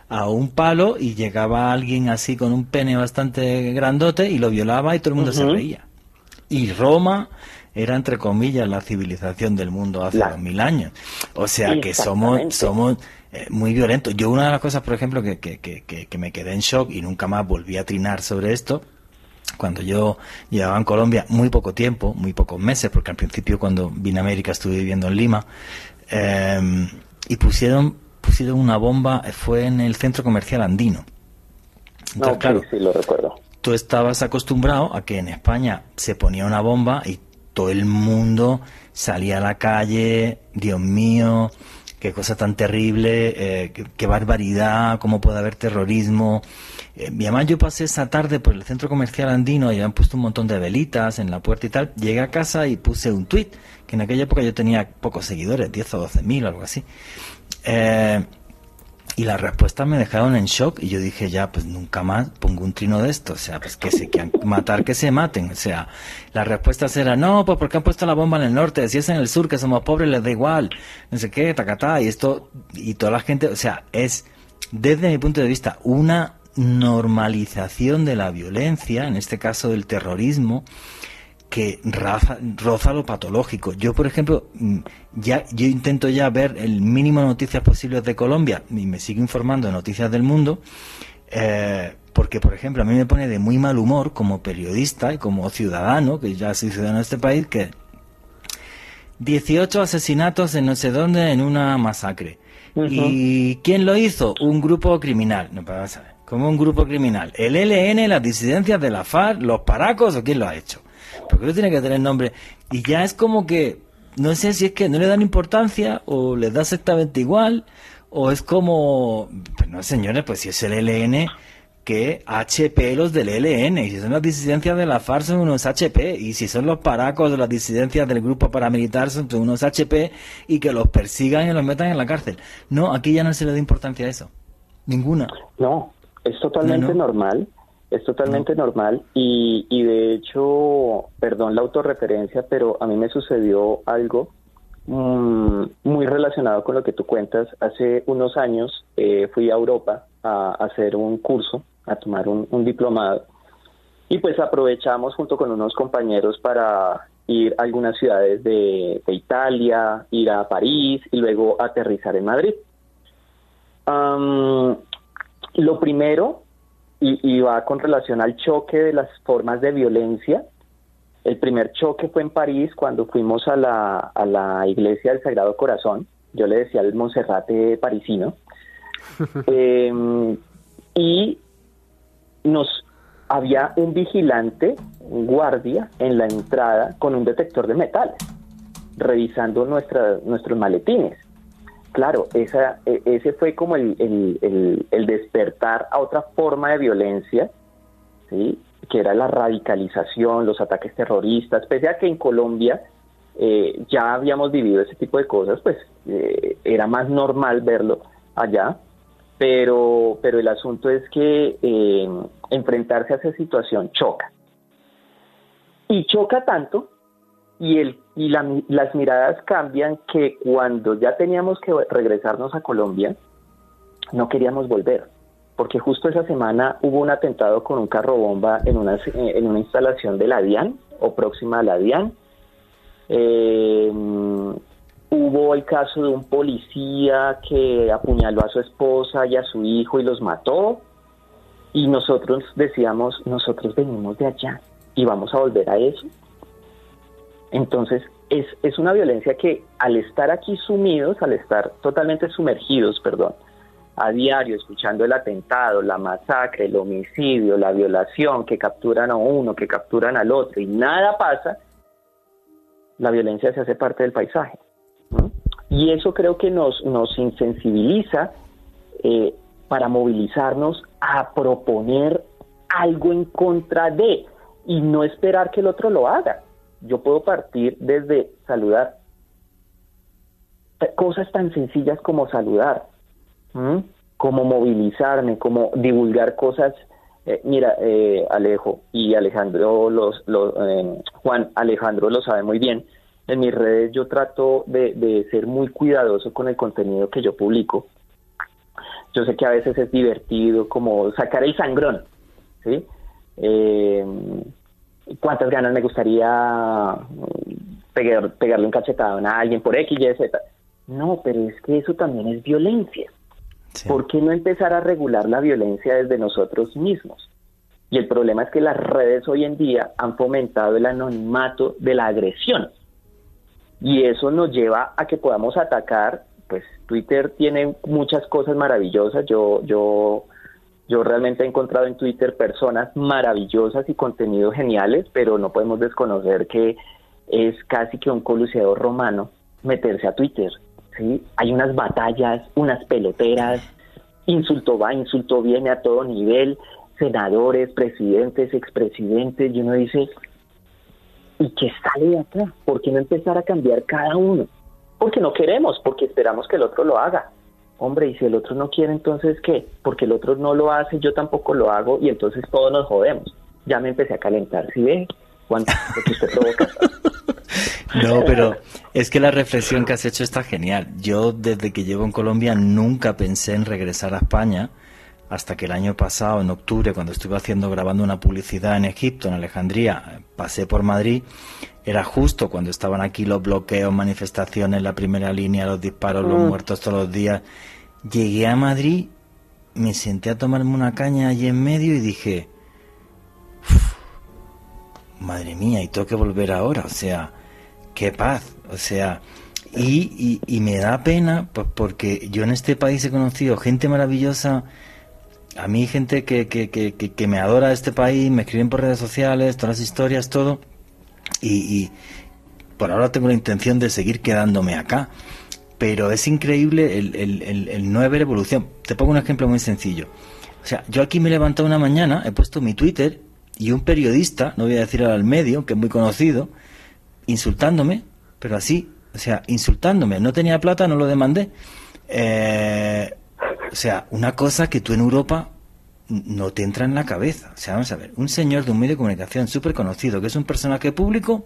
a un palo y llegaba alguien así con un pene bastante grandote y lo violaba y todo el mundo se reía. Y Roma era entre comillas la civilización del mundo hace dos mil años. O sea que somos, somos eh, muy violentos. Yo una de las cosas, por ejemplo, que, que, que, que, me quedé en shock y nunca más volví a trinar sobre esto, cuando yo llevaba en Colombia muy poco tiempo, muy pocos meses, porque al principio cuando vine a América estuve viviendo en Lima, eh, y pusieron, pusieron una bomba, fue en el centro comercial andino. Entonces, claro, sí, lo recuerdo. Tú estabas acostumbrado a que en España se ponía una bomba y todo el mundo salía a la calle, Dios mío, qué cosa tan terrible, eh, qué, barbaridad, cómo puede haber terrorismo. Eh, mi mamá yo pasé esa tarde por el centro comercial andino y habían puesto un montón de velitas en la puerta y tal. Llegué a casa y puse un tweet que en aquella época yo tenía pocos seguidores, 10 o 12 mil algo así. Eh, y las respuestas me dejaron en shock y yo dije, ya, pues nunca más pongo un trino de esto. O sea, pues que se quieran matar, que se maten. O sea, las respuestas eran, no, pues porque han puesto la bomba en el norte, si es en el sur, que somos pobres, les da igual. No sé qué, tacatá. Y esto, y toda la gente, o sea, es, desde mi punto de vista, una normalización de la violencia, en este caso del terrorismo, que roza lo patológico. Yo, por ejemplo, mm, ya yo intento ya ver el mínimo de noticias posibles de Colombia y me sigo informando de noticias del mundo, eh, porque, por ejemplo, a mí me pone de muy mal humor como periodista y como ciudadano, que ya soy ciudadano de este país, que 18 asesinatos en no sé dónde en una masacre. ¿Y quién lo hizo? Un grupo criminal. No, para saber. ¿Cómo un grupo criminal? ¿El LN, las disidencias de la FARC, los paracos o quién lo ha hecho? Porque no tiene que tener nombre. Y ya es como que, no sé si es que no le dan importancia o les da exactamente igual, o es como, pues no señores, pues si es el LN, que HP los del LN, y si son las disidencias de la FARC son unos HP, y si son los paracos de las disidencias del grupo paramilitar son unos HP, y que los persigan y los metan en la cárcel. No, aquí ya no se le da importancia a eso. Ninguna. No, es totalmente normal es totalmente normal y, y de hecho, perdón la autorreferencia, pero a mí me sucedió algo mm, muy relacionado con lo que tú cuentas. Hace unos años eh, fui a Europa a, hacer un curso, a tomar un, diplomado y pues aprovechamos junto con unos compañeros para ir a algunas ciudades de, Italia, ir a París y luego aterrizar en Madrid. lo primero y, va con relación al choque de las formas de violencia. El primer choque fue en París cuando fuimos a la, a la iglesia del Sagrado Corazón. Yo le decía al Monserrate parisino. Em, y nos había un vigilante, un guardia, en la entrada con un detector de metales, revisando nuestra, nuestros maletines claro, esa, e, ese fue como el, despertar a otra forma de violencia, ¿sí? que era la radicalización, los ataques terroristas, pese a que en Colombia eh, ya habíamos vivido ese tipo de cosas, pues eh, era más normal verlo allá, pero, pero el asunto es que eh, enfrentarse a esa situación choca. Y choca tanto y, el, y las miradas cambian que cuando ya teníamos que regresarnos a Colombia, no queríamos volver, porque justo esa semana hubo un atentado con un carro bomba en una, en una instalación de la DIAN o próxima a la DIAN. Eh, hubo el caso de un policía que apuñaló a su esposa y a su hijo y los mató. Y nosotros decíamos, nosotros venimos de allá y vamos a volver a eso. Entonces, es, es una violencia que al estar aquí sumidos, al estar totalmente sumergidos, perdón, a diario escuchando el atentado, la masacre, el homicidio, la violación, que capturan a uno, que capturan al otro y nada pasa, la violencia se hace parte del paisaje. Y eso creo que nos, nos insensibiliza eh, para movilizarnos a proponer algo en contra de y no esperar que el otro lo haga. Yo puedo partir desde saludar. Cosas tan sencillas como saludar, como movilizarme, como divulgar cosas. Eh, mira, eh, Alejo y Alejandro, los, eh, Juan Alejandro lo sabe muy bien. En mis redes yo trato de, de ser muy cuidadoso con el contenido que yo publico. Yo sé que a veces es divertido como sacar el sangrón, ¿sí? Eh, cuántas ganas me gustaría pegarle un cachetado a alguien por X, Y, Z. No, pero es que eso también es violencia. ¿Por qué no empezar a regular la violencia desde nosotros mismos? Y el problema es que las redes hoy en día han fomentado el anonimato de la agresión. Y eso nos lleva a que podamos atacar, pues Twitter tiene muchas cosas maravillosas. Yo, yo yo realmente he encontrado en Twitter personas maravillosas y contenidos geniales, pero no podemos desconocer que es casi que un coliseador romano meterse a Twitter. ¿sí? Hay unas batallas, unas peloteras, insulto va, insulto viene a todo nivel, senadores, presidentes, expresidentes, y uno dice, ¿y qué sale de acá? ¿Por qué no empezar a cambiar cada uno? Porque no queremos, porque esperamos que el otro lo haga hombre, y si el otro no quiere, entonces ¿qué? Porque el otro no lo hace, yo tampoco lo hago y entonces todos nos jodemos. Ya me empecé a calentar, ¿sí ve? ¿Cuánto que usted provoca? No, pero es que la reflexión que has hecho está genial. Yo desde que llevo en Colombia nunca pensé en regresar a España hasta que el año pasado, en octubre, cuando estuve haciendo, grabando una publicidad en Egipto, en Alejandría, pasé por Madrid, era justo cuando estaban aquí los bloqueos, manifestaciones, la primera línea, los disparos, los mm. muertos todos los días. Llegué a Madrid, me senté a tomarme una caña allí en medio y dije, madre mía, y tengo que volver ahora, o sea, qué paz, o sea, y, y, me da pena pues porque yo en este país he conocido gente maravillosa, a mí gente que, que, que, que me adora este país, me escriben por redes sociales, todas las historias, todo, y, y por ahora tengo la intención de seguir quedándome acá pero es increíble el, el, el, no haber evolución. Te pongo un ejemplo muy sencillo. O sea, yo aquí me he levantado una mañana, he puesto mi Twitter y un periodista, no voy a decir al medio, que es muy conocido, insultándome, pero así, o sea, insultándome. No tenía plata, no lo demandé. Eh, o sea, una cosa que tú en Europa no te entra en la cabeza. O sea, vamos a ver, un señor de un medio de comunicación súper conocido, que es un personaje público,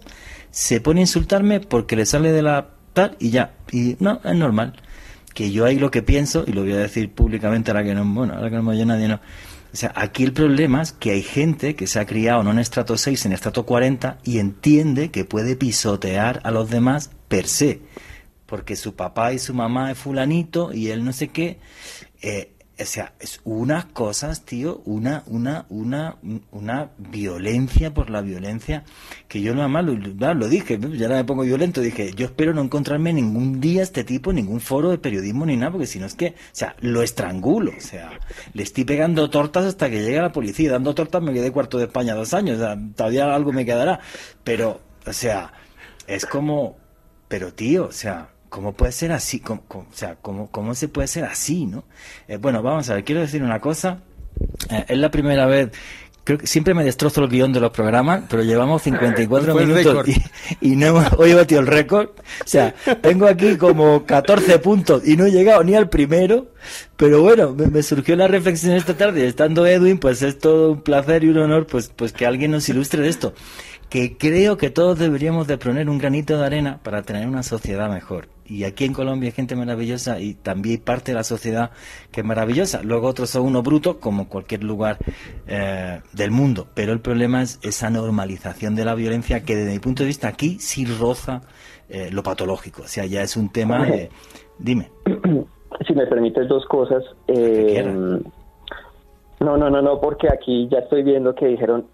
se pone a insultarme porque le sale de la tal y ya. Y no, es normal. Que yo ahí lo que pienso, y lo voy a decir públicamente ahora que no, bueno, ahora que no me oye nadie, no. O sea, aquí el problema es que hay gente que se ha criado no en estrato 6, en estrato 40 y entiende que puede pisotear a los demás per se. Porque su papá y su mamá es fulanito y él no sé qué. Eh, o sea, es unas cosas, tío, una, una, una, una violencia por la violencia, que yo nada más lo, lo dije, ya me pongo violento, dije, yo espero no encontrarme ningún día este tipo, ningún foro de periodismo ni nada, porque si no es que, o sea, lo estrangulo, o sea, le estoy pegando tortas hasta que llegue la policía, dando tortas me quedé cuarto de España dos años, o sea, todavía algo me quedará, pero, o sea, es como, pero tío, o sea, ¿Cómo puede ser así? ¿Cómo, o sea, ¿cómo, ¿cómo se puede ser así, no? Eh, bueno, vamos a ver, quiero decir una cosa. Eh, es la primera vez creo que siempre me destrozo el guion de los programas, pero llevamos 54 minutos y, no hemos hoy batido el récord. O sea, tengo aquí como 14 puntos y no he llegado ni al primero, pero bueno, me, surgió la reflexión esta tarde, estando Edwin, pues es todo un placer y un honor pues, pues que alguien nos ilustre de esto que creo que todos deberíamos de poner un granito de arena para tener una sociedad mejor. Y aquí en Colombia hay gente maravillosa y también hay parte de la sociedad que es maravillosa. Luego otros son unos brutos, como cualquier lugar eh, del mundo. Pero el problema es esa normalización de la violencia que desde mi punto de vista aquí sí roza eh, lo patológico. O sea, ya es un tema de... Dime. Si me permites dos cosas. Eh, no, no, no, no, porque aquí ya estoy viendo que dijeron,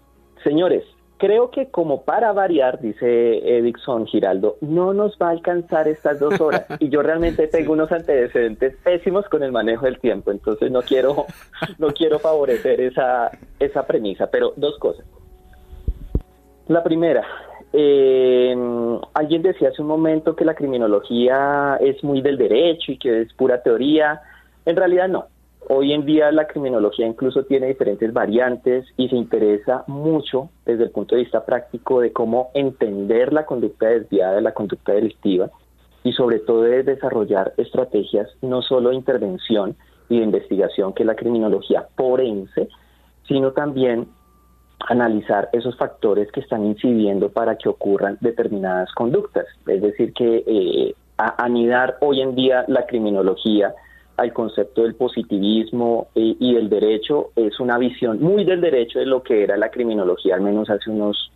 señores, Creo que como para variar, dice Edixon Giraldo, no nos va a alcanzar estas dos horas. Y yo realmente tengo unos antecedentes pésimos con el manejo del tiempo, entonces no quiero, no quiero favorecer esa, esa premisa. Pero dos cosas. La primera, Eh, alguien decía hace un momento que la criminología es muy del derecho y que es pura teoría. En realidad no. Hoy en día la criminología incluso tiene diferentes variantes y se interesa mucho desde el punto de vista práctico de cómo entender la conducta desviada, la conducta delictiva y sobre todo de desarrollar estrategias no solo de intervención y de investigación que es la criminología forense, sino también analizar esos factores que están incidiendo para que ocurran determinadas conductas. Es decir, que eh, anidar hoy en día la criminología al concepto del positivismo eh, y del derecho es una visión muy del derecho de lo que era la criminología, al menos hace unos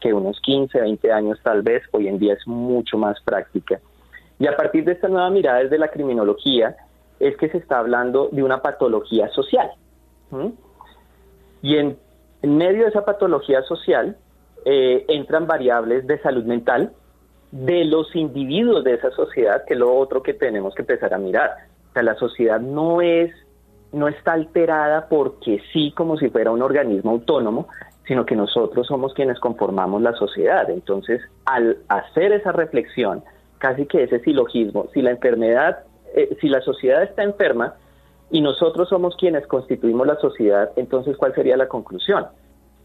que unos 15, 20 años tal vez, hoy en día es mucho más práctica. Y a partir de esta nueva mirada desde la criminología es que se está hablando de una patología social. Y en, medio de esa patología social eh, entran variables de salud mental de los individuos de esa sociedad, que es lo otro que tenemos que empezar a mirar la sociedad no es no está alterada porque sí como si fuera un organismo autónomo, sino que nosotros somos quienes conformamos la sociedad. Entonces, al hacer esa reflexión, casi que ese silogismo, si la enfermedad, eh, si la sociedad está enferma y nosotros somos quienes constituimos la sociedad, entonces, ¿cuál sería la conclusión?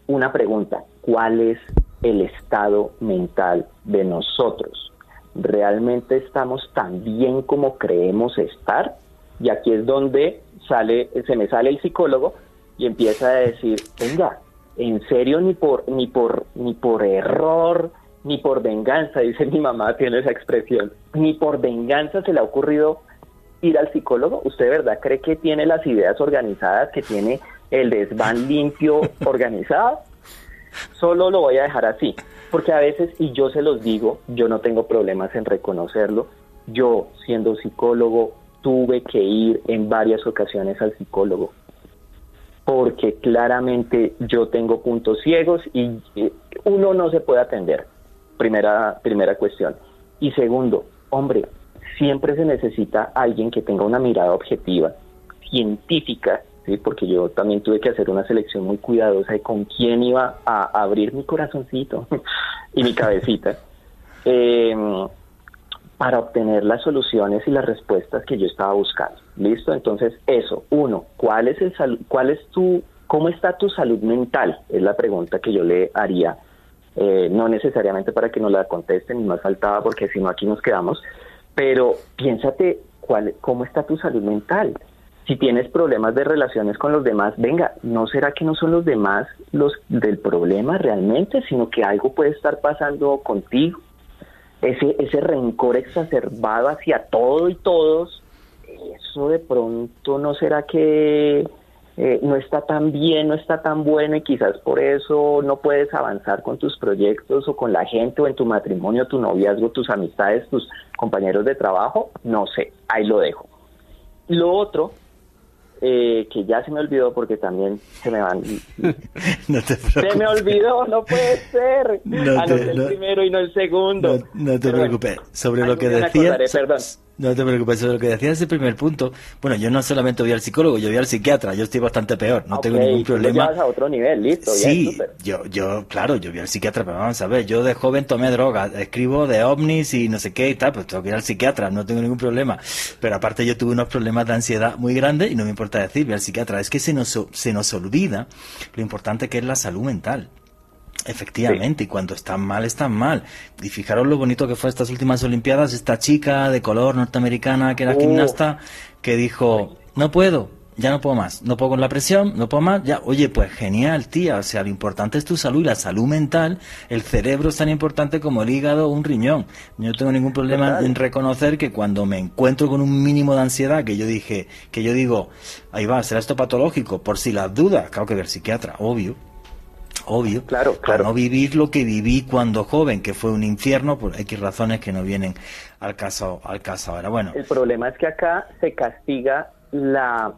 Una pregunta, ¿cuál es el estado mental de nosotros? Realmente estamos tan bien como creemos estar. Y aquí es donde sale, se me sale el psicólogo y empieza a decir, venga, en serio ni por, ni por, ni por error, ni por venganza, dice mi mamá, tiene esa expresión, ni por venganza se le ha ocurrido ir al psicólogo. ¿Usted verdad cree que tiene las ideas organizadas, que tiene el desván limpio organizado? Solo lo voy a dejar así. Porque a veces, y yo se los digo, yo no tengo problemas en reconocerlo, yo siendo psicólogo tuve que ir en varias ocasiones al psicólogo, porque claramente yo tengo puntos ciegos y uno no se puede atender, primera, primera cuestión. Y segundo, hombre, siempre se necesita alguien que tenga una mirada objetiva, científica, porque yo también tuve que hacer una selección muy cuidadosa de con quién iba a abrir mi corazoncito y mi cabecita em, para obtener las soluciones y las respuestas que yo estaba buscando. ¿Listo? Entonces, eso, uno, ¿cuál es el cuál es tu cómo está tu salud mental? Es la pregunta que yo le haría. Eh, no necesariamente para que nos la contesten, ni más faltaba, porque si no aquí nos quedamos, pero piénsate cuál, cómo está tu salud mental si tienes problemas de relaciones con los demás, venga, ¿no será que no son los demás los del problema realmente, sino que algo puede estar pasando contigo? Ese, ese rencor exacerbado hacia todo y todos, eso de pronto no será que eh, no está tan bien, no está tan bueno y quizás por eso no puedes avanzar con tus proyectos o con la gente o en tu matrimonio, tu noviazgo, tus amistades, tus compañeros de trabajo, no sé, ahí lo dejo. Lo otro eh, que ya se me olvidó porque también se me van. no te se me olvidó, no puede ser. No ah, el primero y no el segundo. No, te preocupes. Sobre lo que decía. Perdón. No te preocupes, sobre lo que decías ese primer punto. Bueno, yo no solamente voy al psicólogo, yo voy al psiquiatra, yo estoy bastante peor, no tengo ningún problema. a otro nivel, listo. Sí, yo, yo, claro, yo voy al psiquiatra, pero vamos a ver, yo de joven tomé droga, escribo de ovnis y no sé qué y tal, pues tengo que ir al psiquiatra, no tengo ningún problema. Pero aparte yo tuve unos problemas de ansiedad muy grandes y no me importa decir, voy al psiquiatra. Es que se nos, se nos olvida lo importante que es la salud mental. Efectivamente, y cuando están mal, están mal. Y fijaros lo bonito que fue estas últimas Olimpiadas, esta chica de color norteamericana que era oh. gimnasta, que dijo, no puedo, ya no puedo más, no puedo con la presión, no puedo más, ya, oye, pues genial, tía, o sea, lo importante es tu salud y la salud mental, el cerebro es tan importante como el hígado o un riñón. Yo no tengo ningún problema en reconocer que cuando me encuentro con un mínimo de ansiedad, que yo dije, que yo digo, ahí va, será esto patológico, por si las dudas, claro que ver psiquiatra, obvio, obvio, claro, claro. no vivir lo que viví cuando joven, que fue un infierno por X razones que no vienen al caso, al caso ahora. Bueno. El problema es que acá se castiga la,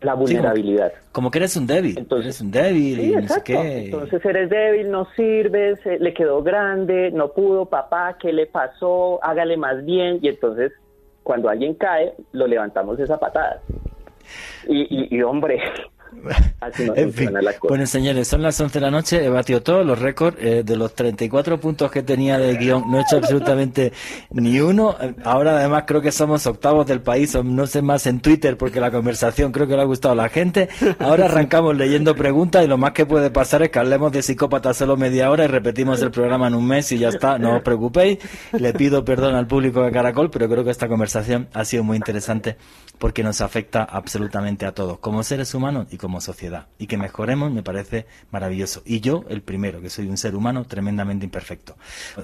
la vulnerabilidad. como, que eres un débil. Entonces, eres un débil y no sé qué. Entonces eres débil, no sirves, eh, le quedó grande, no pudo, papá, ¿qué le pasó? Hágale más bien. Y entonces, cuando alguien cae, lo levantamos esa patada. Y, y, y hombre, Así no En fin, funciona la cosa. bueno señores, son las 11 de la noche, he batido todos los récords, eh, de los 34 puntos que tenía de guion, no he hecho absolutamente ni uno, ahora además creo que somos octavos del país, o no sé más en Twitter porque la conversación creo que le ha gustado a la gente, ahora arrancamos leyendo preguntas y lo más que puede pasar es que hablemos de psicópatas solo media hora y repetimos el programa en un mes y ya está, no os preocupéis, le pido perdón al público de Caracol, pero creo que esta conversación ha sido muy interesante porque nos afecta absolutamente a todos, como seres humanos y como sociedad. Y que mejoremos me parece maravilloso. Y yo, el primero, que soy un ser humano tremendamente imperfecto.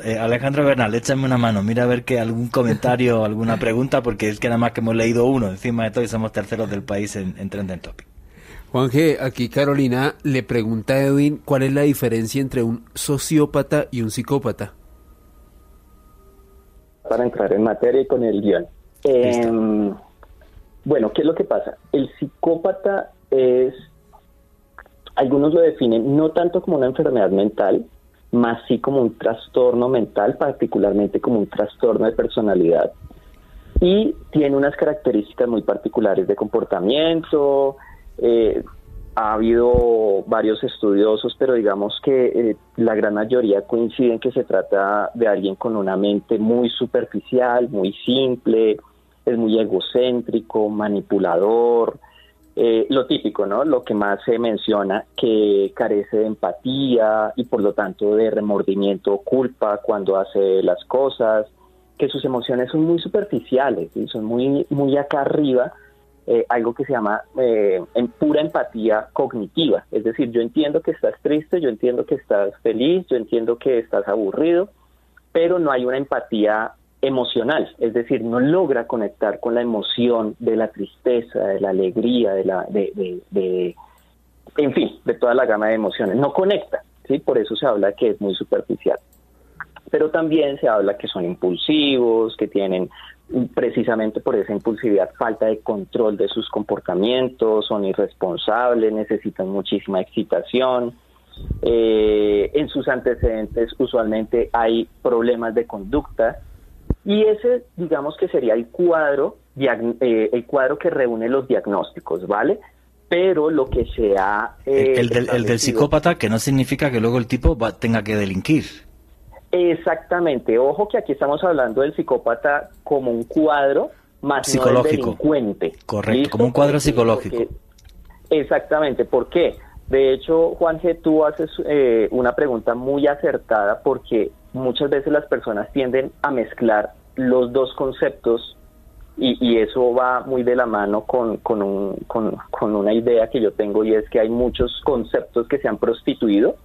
Eh, Alejandro Bernal, échame una mano, mira a ver que algún comentario, alguna pregunta, porque es que nada más que hemos leído uno, encima de todo y somos terceros del país en, en Trending Topic. Juan G, aquí Carolina le pregunta a Edwin cuál es la diferencia entre un sociópata y un psicópata. para entrar en materia y con el guion. Eh, bueno, ¿qué es lo que pasa? El psicópata es, algunos lo definen no tanto como una enfermedad mental, más sí como un trastorno mental, particularmente como un trastorno de personalidad. Y tiene unas características muy particulares de comportamiento. eh, ha habido varios estudiosos, pero digamos que eh, la gran mayoría coinciden que se trata de alguien con una mente muy superficial, muy simple, es muy egocéntrico, manipulador, eh, lo típico, ¿no? Lo que más se menciona, que carece de empatía y por lo tanto de remordimiento o culpa cuando hace las cosas, que sus emociones son muy superficiales y son muy, muy acá arriba, eh, algo que se llama eh, en pura empatía cognitiva. Es decir, yo entiendo que estás triste, yo entiendo que estás feliz, yo entiendo que estás aburrido, pero no hay una empatía emocional, es decir, no logra conectar con la emoción de la tristeza, de la alegría, de la, de, de, de en fin, de toda la gama de emociones. No conecta, ¿sí? Por eso se habla que es muy superficial. Pero también se habla que son impulsivos, que tienen precisamente por esa impulsividad falta de control de sus comportamientos, son irresponsables, necesitan muchísima excitación. Eh, en sus antecedentes usualmente hay problemas de conducta y ese digamos que sería el cuadro eh, el cuadro que reúne los diagnósticos, ¿vale? Pero lo que se ha... Eh, el, del, el, del, psicópata que no significa que luego el tipo va, tenga que delinquir. Exactamente. Ojo que aquí estamos hablando del psicópata como un cuadro más psicológico. no delincuente. Correcto, ¿listo? como un cuadro psicológico. Porque, exactamente. ¿Por qué? De hecho, Juan G, tú haces eh, una pregunta muy acertada porque muchas veces las personas tienden a mezclar los dos conceptos y, eso va muy de la mano con, con, un, con, con una idea que yo tengo y es que hay muchos conceptos que se han prostituido,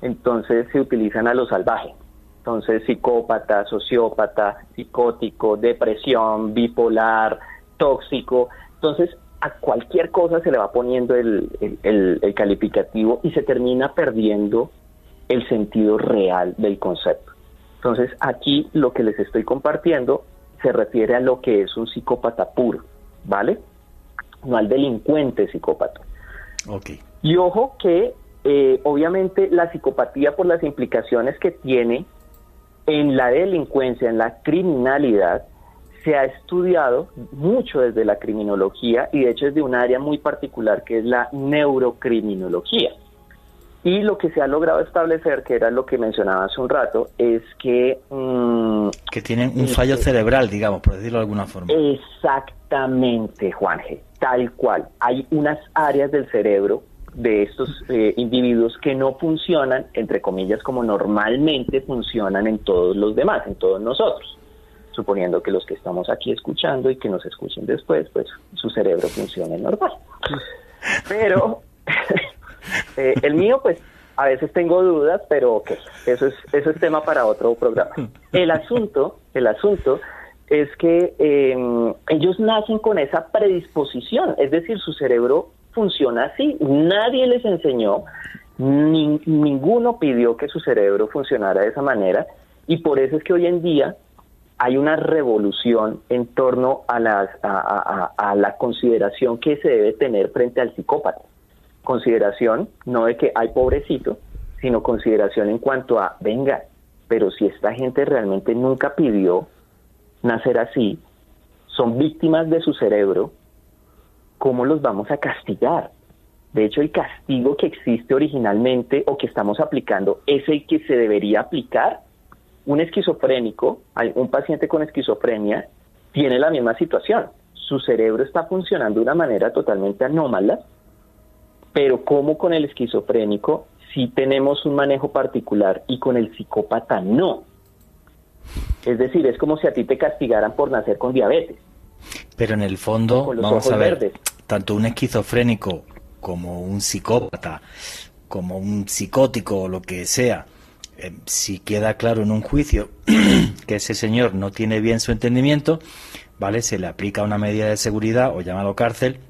entonces se utilizan a lo salvaje. Entonces, psicópata, sociópata, psicótico, depresión, bipolar, tóxico. Entonces, a cualquier cosa se le va poniendo el, el, calificativo y se termina perdiendo el sentido real del concepto. Entonces, aquí lo que les estoy compartiendo se refiere a lo que es un psicópata puro, ¿vale? No al delincuente psicópata. Okay. Y ojo que, eh, obviamente, la psicopatía por las implicaciones que tiene en la delincuencia, en la criminalidad, se ha estudiado mucho desde la criminología y de hecho es de un área muy particular que es la neurocriminología. Y lo que se ha logrado establecer, que era lo que mencionaba hace un rato, es que... Mmm, que tienen un fallo que, cerebral, digamos, por decirlo de alguna forma. Exactamente, Juanje, tal cual. Hay unas áreas del cerebro de estos eh, individuos que no funcionan, entre comillas, como normalmente funcionan en todos los demás, en todos nosotros. Suponiendo que los que estamos aquí escuchando y que nos escuchen después, pues su cerebro funcione normal. Pero eh, el mío, pues a veces tengo dudas, pero ok, eso es, eso es tema para otro programa. El asunto, el asunto es que eh, ellos nacen con esa predisposición, es decir, su cerebro funciona así. Nadie les enseñó, ni, ninguno pidió que su cerebro funcionara de esa manera y por eso es que hoy en día hay una revolución en torno a, las, a la consideración que se debe tener frente al psicópata. Consideración no de que hay pobrecito, sino consideración en cuanto a, venga, pero si esta gente realmente nunca pidió nacer así, son víctimas de su cerebro, ¿cómo los vamos a castigar? De hecho, el castigo que existe originalmente o que estamos aplicando es el que se debería aplicar. Un esquizofrénico, un paciente con esquizofrenia, tiene la misma situación. Su cerebro está funcionando de una manera totalmente anómala, pero como con el esquizofrénico sí tenemos un manejo particular y con el psicópata no. Es decir, es como si a ti te castigaran por nacer con diabetes. Pero en el fondo, vamos a ver, tanto un esquizofrénico como un psicópata, como un psicótico o lo que sea, eh, si queda claro en un juicio que ese señor no tiene bien su entendimiento, ¿vale? Se le aplica una medida de seguridad o llamado cárcel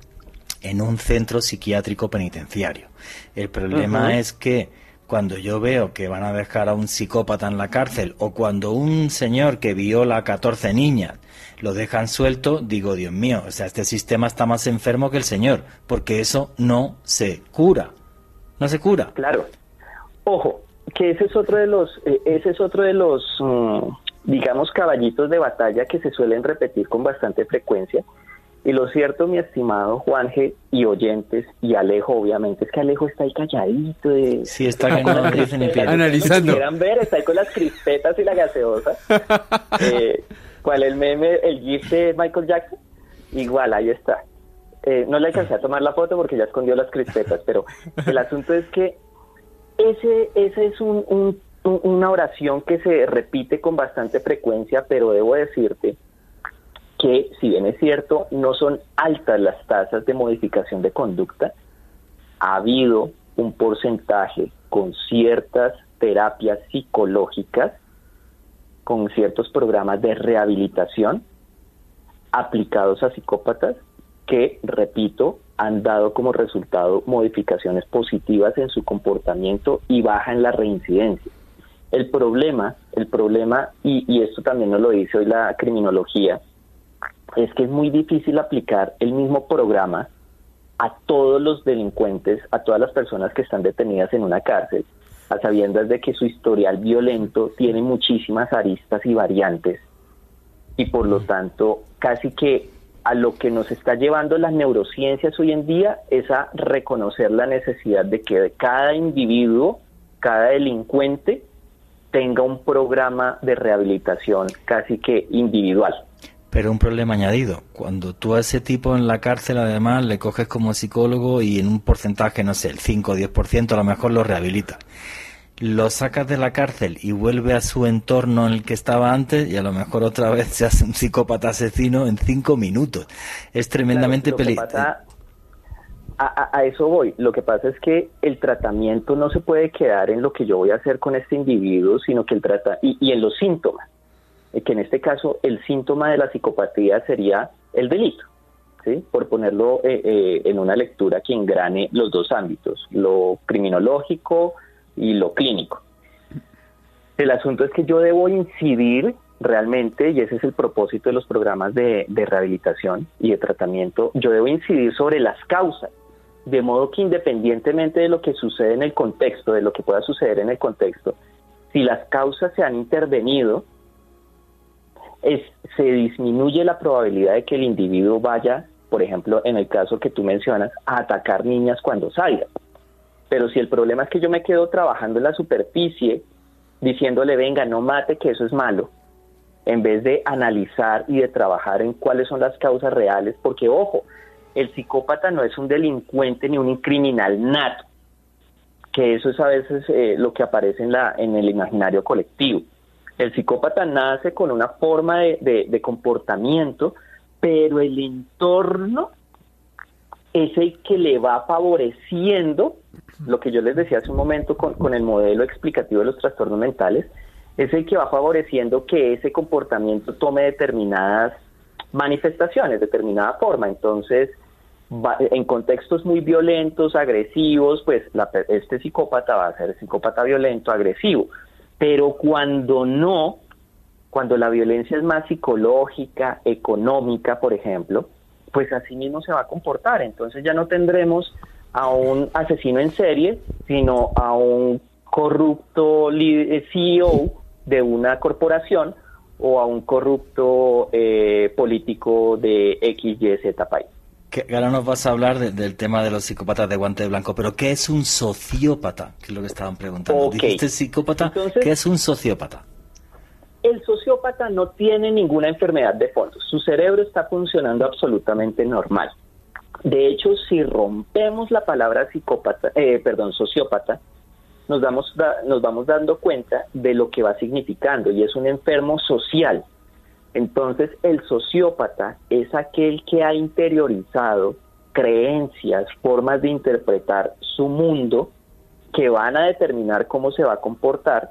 en un centro psiquiátrico penitenciario. El problema es que cuando yo veo que van a dejar a un psicópata en la cárcel o cuando un señor que viola a 14 niñas lo dejan suelto, digo, Dios mío, o sea, este sistema está más enfermo que el señor, porque eso no se cura. No se cura. Claro. Ojo, que ese es otro de los, eh, ese es otro de los, mm, digamos, caballitos de batalla que se suelen repetir con bastante frecuencia y lo cierto, mi estimado Juanje y oyentes, y Alejo, obviamente, es que Alejo está ahí calladito. De, sí, está con analizando. Si quieran ver, está ahí con las crispetas y la gaseosa. eh, ¿Cuál el meme, el GIF de Michael Jackson? Igual, ahí está. Eh, no le alcancé a tomar la foto porque ya escondió las crispetas, pero el asunto es que ese, ese es un, una oración que se repite con bastante frecuencia, pero debo decirte que, si bien es cierto, no son altas las tasas de modificación de conducta, ha habido un porcentaje con ciertas terapias psicológicas, con ciertos programas de rehabilitación aplicados a psicópatas que, repito, han dado como resultado modificaciones positivas en su comportamiento y baja en la reincidencia. El problema, el problema, y, y esto también nos lo dice hoy la criminología, es que es muy difícil aplicar el mismo programa a todos los delincuentes, a todas las personas que están detenidas en una cárcel, a sabiendas de que su historial violento tiene muchísimas aristas y variantes y por lo tanto casi que a lo que nos está llevando las neurociencias hoy en día es a reconocer la necesidad de que cada individuo, cada delincuente tenga un programa de rehabilitación casi que individual. Pero un problema añadido, cuando tú a ese tipo en la cárcel además le coges como psicólogo y en un porcentaje, no sé, el 5 o 10% a lo mejor lo rehabilita. Lo sacas de la cárcel y vuelve a su entorno en el que estaba antes y a lo mejor otra vez se hace un psicópata asesino en 5 minutos. Es tremendamente peligroso. A, a, eso voy. Lo que pasa es que el tratamiento no se puede quedar en lo que yo voy a hacer con este individuo, sino que el trata y, y en los síntomas. Eh, que en este caso el síntoma de la psicopatía sería el delito, ¿sí? por ponerlo eh, eh, en una lectura que engrane los dos ámbitos, lo criminológico y lo clínico. El asunto es que yo debo incidir realmente, y ese es el propósito de los programas de, de rehabilitación y de tratamiento, yo debo incidir sobre las causas, de modo que independientemente de lo que sucede en el contexto, de lo que pueda suceder en el contexto, si las causas se han intervenido, es, se disminuye la probabilidad de que el individuo vaya, por ejemplo, en el caso que tú mencionas, a atacar niñas cuando salga. Pero si el problema es que yo me quedo trabajando en la superficie, diciéndole, venga, no mate, que eso es malo, en vez de analizar y de trabajar en cuáles son las causas reales, porque ojo, el psicópata no es un delincuente ni un criminal nato, que eso es a veces eh, lo que aparece en, la, en el imaginario colectivo. El psicópata nace con una forma de, comportamiento, pero el entorno es el que le va favoreciendo, lo que yo les decía hace un momento con, el modelo explicativo de los trastornos mentales, es el que va favoreciendo que ese comportamiento tome determinadas manifestaciones, determinada forma. Entonces, en contextos muy violentos, agresivos, pues este psicópata va a ser psicópata violento, agresivo. Pero cuando no, cuando la violencia es más psicológica, económica, por ejemplo, pues así mismo se va a comportar. Entonces ya no tendremos a un asesino en serie, sino a un corrupto eh, CEO de una corporación o a un corrupto eh, político de X, Y, Z país. Que ahora nos vas a hablar del tema de los psicópatas de guante blanco, pero ¿qué es un sociópata? Que es lo que estaban preguntando. Okay. Dijiste psicópata, ¿qué es un sociópata? El sociópata no tiene ninguna enfermedad de fondo. Su cerebro está funcionando absolutamente normal. De hecho, si rompemos la palabra psicópata, eh, perdón, sociópata, nos, damos, nos vamos dando cuenta de lo que va significando y es un enfermo social. Entonces, el sociópata es aquel que ha interiorizado creencias, formas de interpretar su mundo que van a determinar cómo se va a comportar,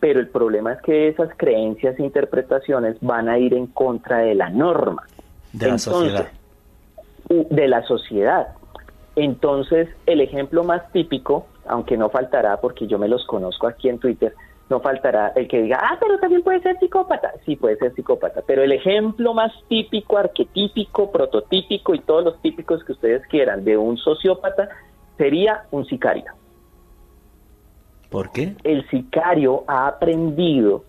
pero el problema es que esas creencias e interpretaciones van a ir en contra de la norma. De la sociedad. De la sociedad. Entonces, el ejemplo más típico, aunque no faltará porque yo me los conozco aquí en Twitter, no faltará el que diga, ah, pero también puede ser psicópata. Sí, puede ser psicópata, pero el ejemplo más típico, arquetípico, prototípico y todos los típicos que ustedes quieran de un sociópata sería un sicario. ¿Por qué? El sicario ha aprendido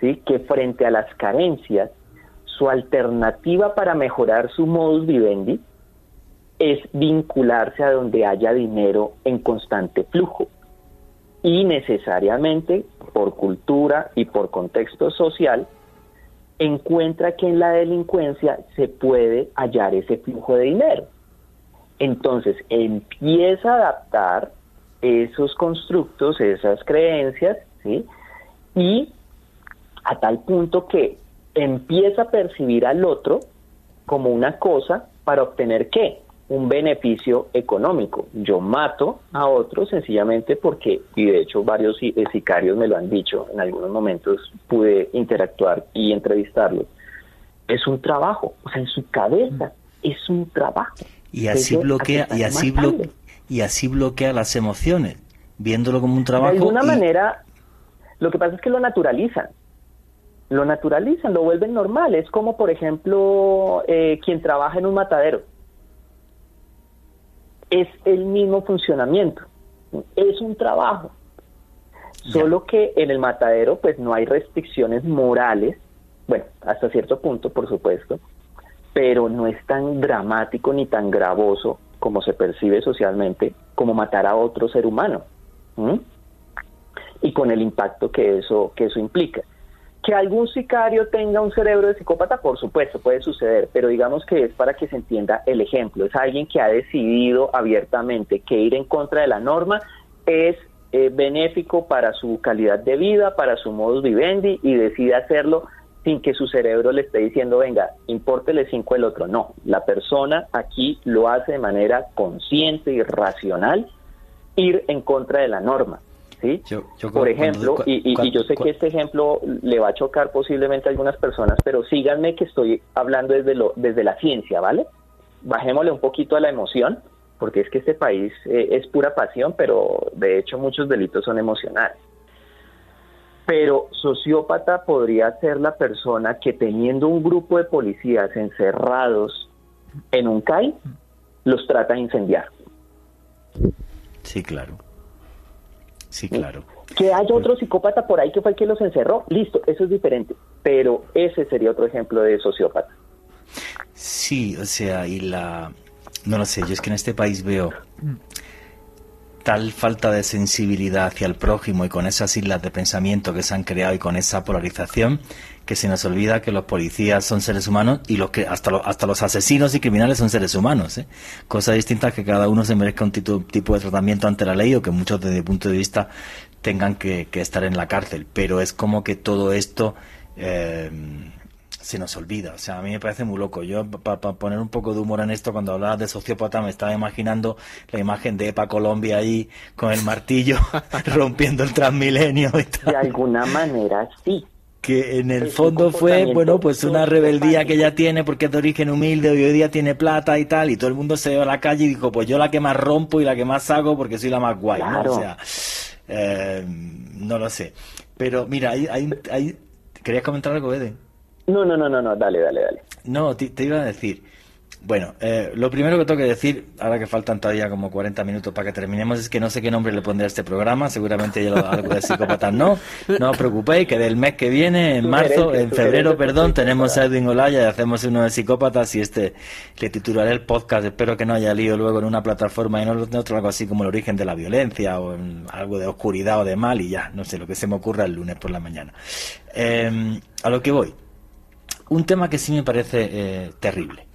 ¿sí? que frente a las carencias, su alternativa para mejorar su modus vivendi es vincularse a donde haya dinero en constante flujo y necesariamente por cultura y por contexto social, encuentra que en la delincuencia se puede hallar ese flujo de dinero. Entonces empieza a adaptar esos constructos, esas creencias, ¿sí? y a tal punto que empieza a percibir al otro como una cosa para obtener qué? Un beneficio económico. Yo mato a otros sencillamente porque, y de hecho varios eh, sicarios me lo han dicho, en algunos momentos pude interactuar y entrevistarlos. Es un trabajo, o sea, en su cabeza es un trabajo. Y así bloquea, y así bloquea, y así bloquea las emociones, viéndolo como un trabajo. De alguna manera, lo que pasa es que lo naturalizan. Lo naturalizan, lo vuelven normal. Es como, por ejemplo, eh, quien trabaja en un matadero es el mismo funcionamiento, es un trabajo. Solo que en el matadero pues no hay restricciones morales, bueno, hasta cierto punto por supuesto, pero no es tan dramático ni tan gravoso como se percibe socialmente como matar a otro ser humano. Y con el impacto que eso, que eso implica. Que algún sicario tenga un cerebro de psicópata, por supuesto, puede suceder, pero digamos que es para que se entienda el ejemplo. Es alguien que ha decidido abiertamente que ir en contra de la norma es eh, benéfico para su calidad de vida, para su modus vivendi y decide hacerlo sin que su cerebro le esté diciendo, venga, impórtele cinco el otro. No, la persona aquí lo hace de manera consciente y racional, ir en contra de la norma. Por ejemplo, y, yo sé que este ejemplo le va a chocar posiblemente a algunas personas, pero síganme que estoy hablando desde, lo, desde la ciencia, ¿vale? Bajémosle un poquito a la emoción, porque es que este país eh, es pura pasión, pero de hecho muchos delitos son emocionales. Pero sociópata podría ser la persona que teniendo un grupo de policías encerrados en un CAI, los trata de incendiar. Sí, claro. Sí, claro. Que haya otro psicópata por ahí que fue el que los encerró, listo, eso es diferente. Pero ese sería otro ejemplo de sociópata. Sí, o sea, y la... No lo sé, yo es que en este país veo tal falta de sensibilidad hacia el prójimo y con esas islas de pensamiento que se han creado y con esa polarización que se nos olvida que los policías son seres humanos y los que hasta, hasta los asesinos y criminales son seres humanos. ¿eh? Cosa distinta que cada uno se merezca un tipo de tratamiento ante la ley o que muchos desde el punto de vista tengan que, estar en la cárcel. Pero es como que todo esto eh, se nos olvida. O sea, a mí me parece muy loco. Yo, para poner un poco de humor en esto, cuando hablabas de sociópata, me estaba imaginando la imagen de EPA Colombia ahí con el martillo rompiendo el transmilenio y tal. De alguna manera, sí que en el fondo fue, bueno, pues una rebeldía que ella tiene porque es de origen humilde y hoy día tiene plata y tal, y todo el mundo se va a la calle y dijo, pues yo la que más rompo y la que más hago porque soy la más guay, ¿no? O sea, eh, no lo sé. Pero mira, hay, hay, ¿querías comentar algo, Eden? No, no, no, no, no, dale, dale, dale. No, te, iba a decir, Bueno, eh, lo primero que tengo que decir, ahora que faltan todavía como 40 minutos para que terminemos, es que no sé qué nombre le pondré a este programa, seguramente ya lo, algo de psicópatas no, no os preocupéis, que del mes que viene, en marzo, en febrero, perdón, tenemos a Edwin Olaya y hacemos uno de psicópatas y este le titularé el podcast, espero que no haya lío luego en una plataforma y no en otro, algo así como el origen de la violencia o algo de oscuridad o de mal y ya, no sé, lo que se me ocurra el lunes por la mañana. Eh, a lo que voy, un tema que sí me parece eh, terrible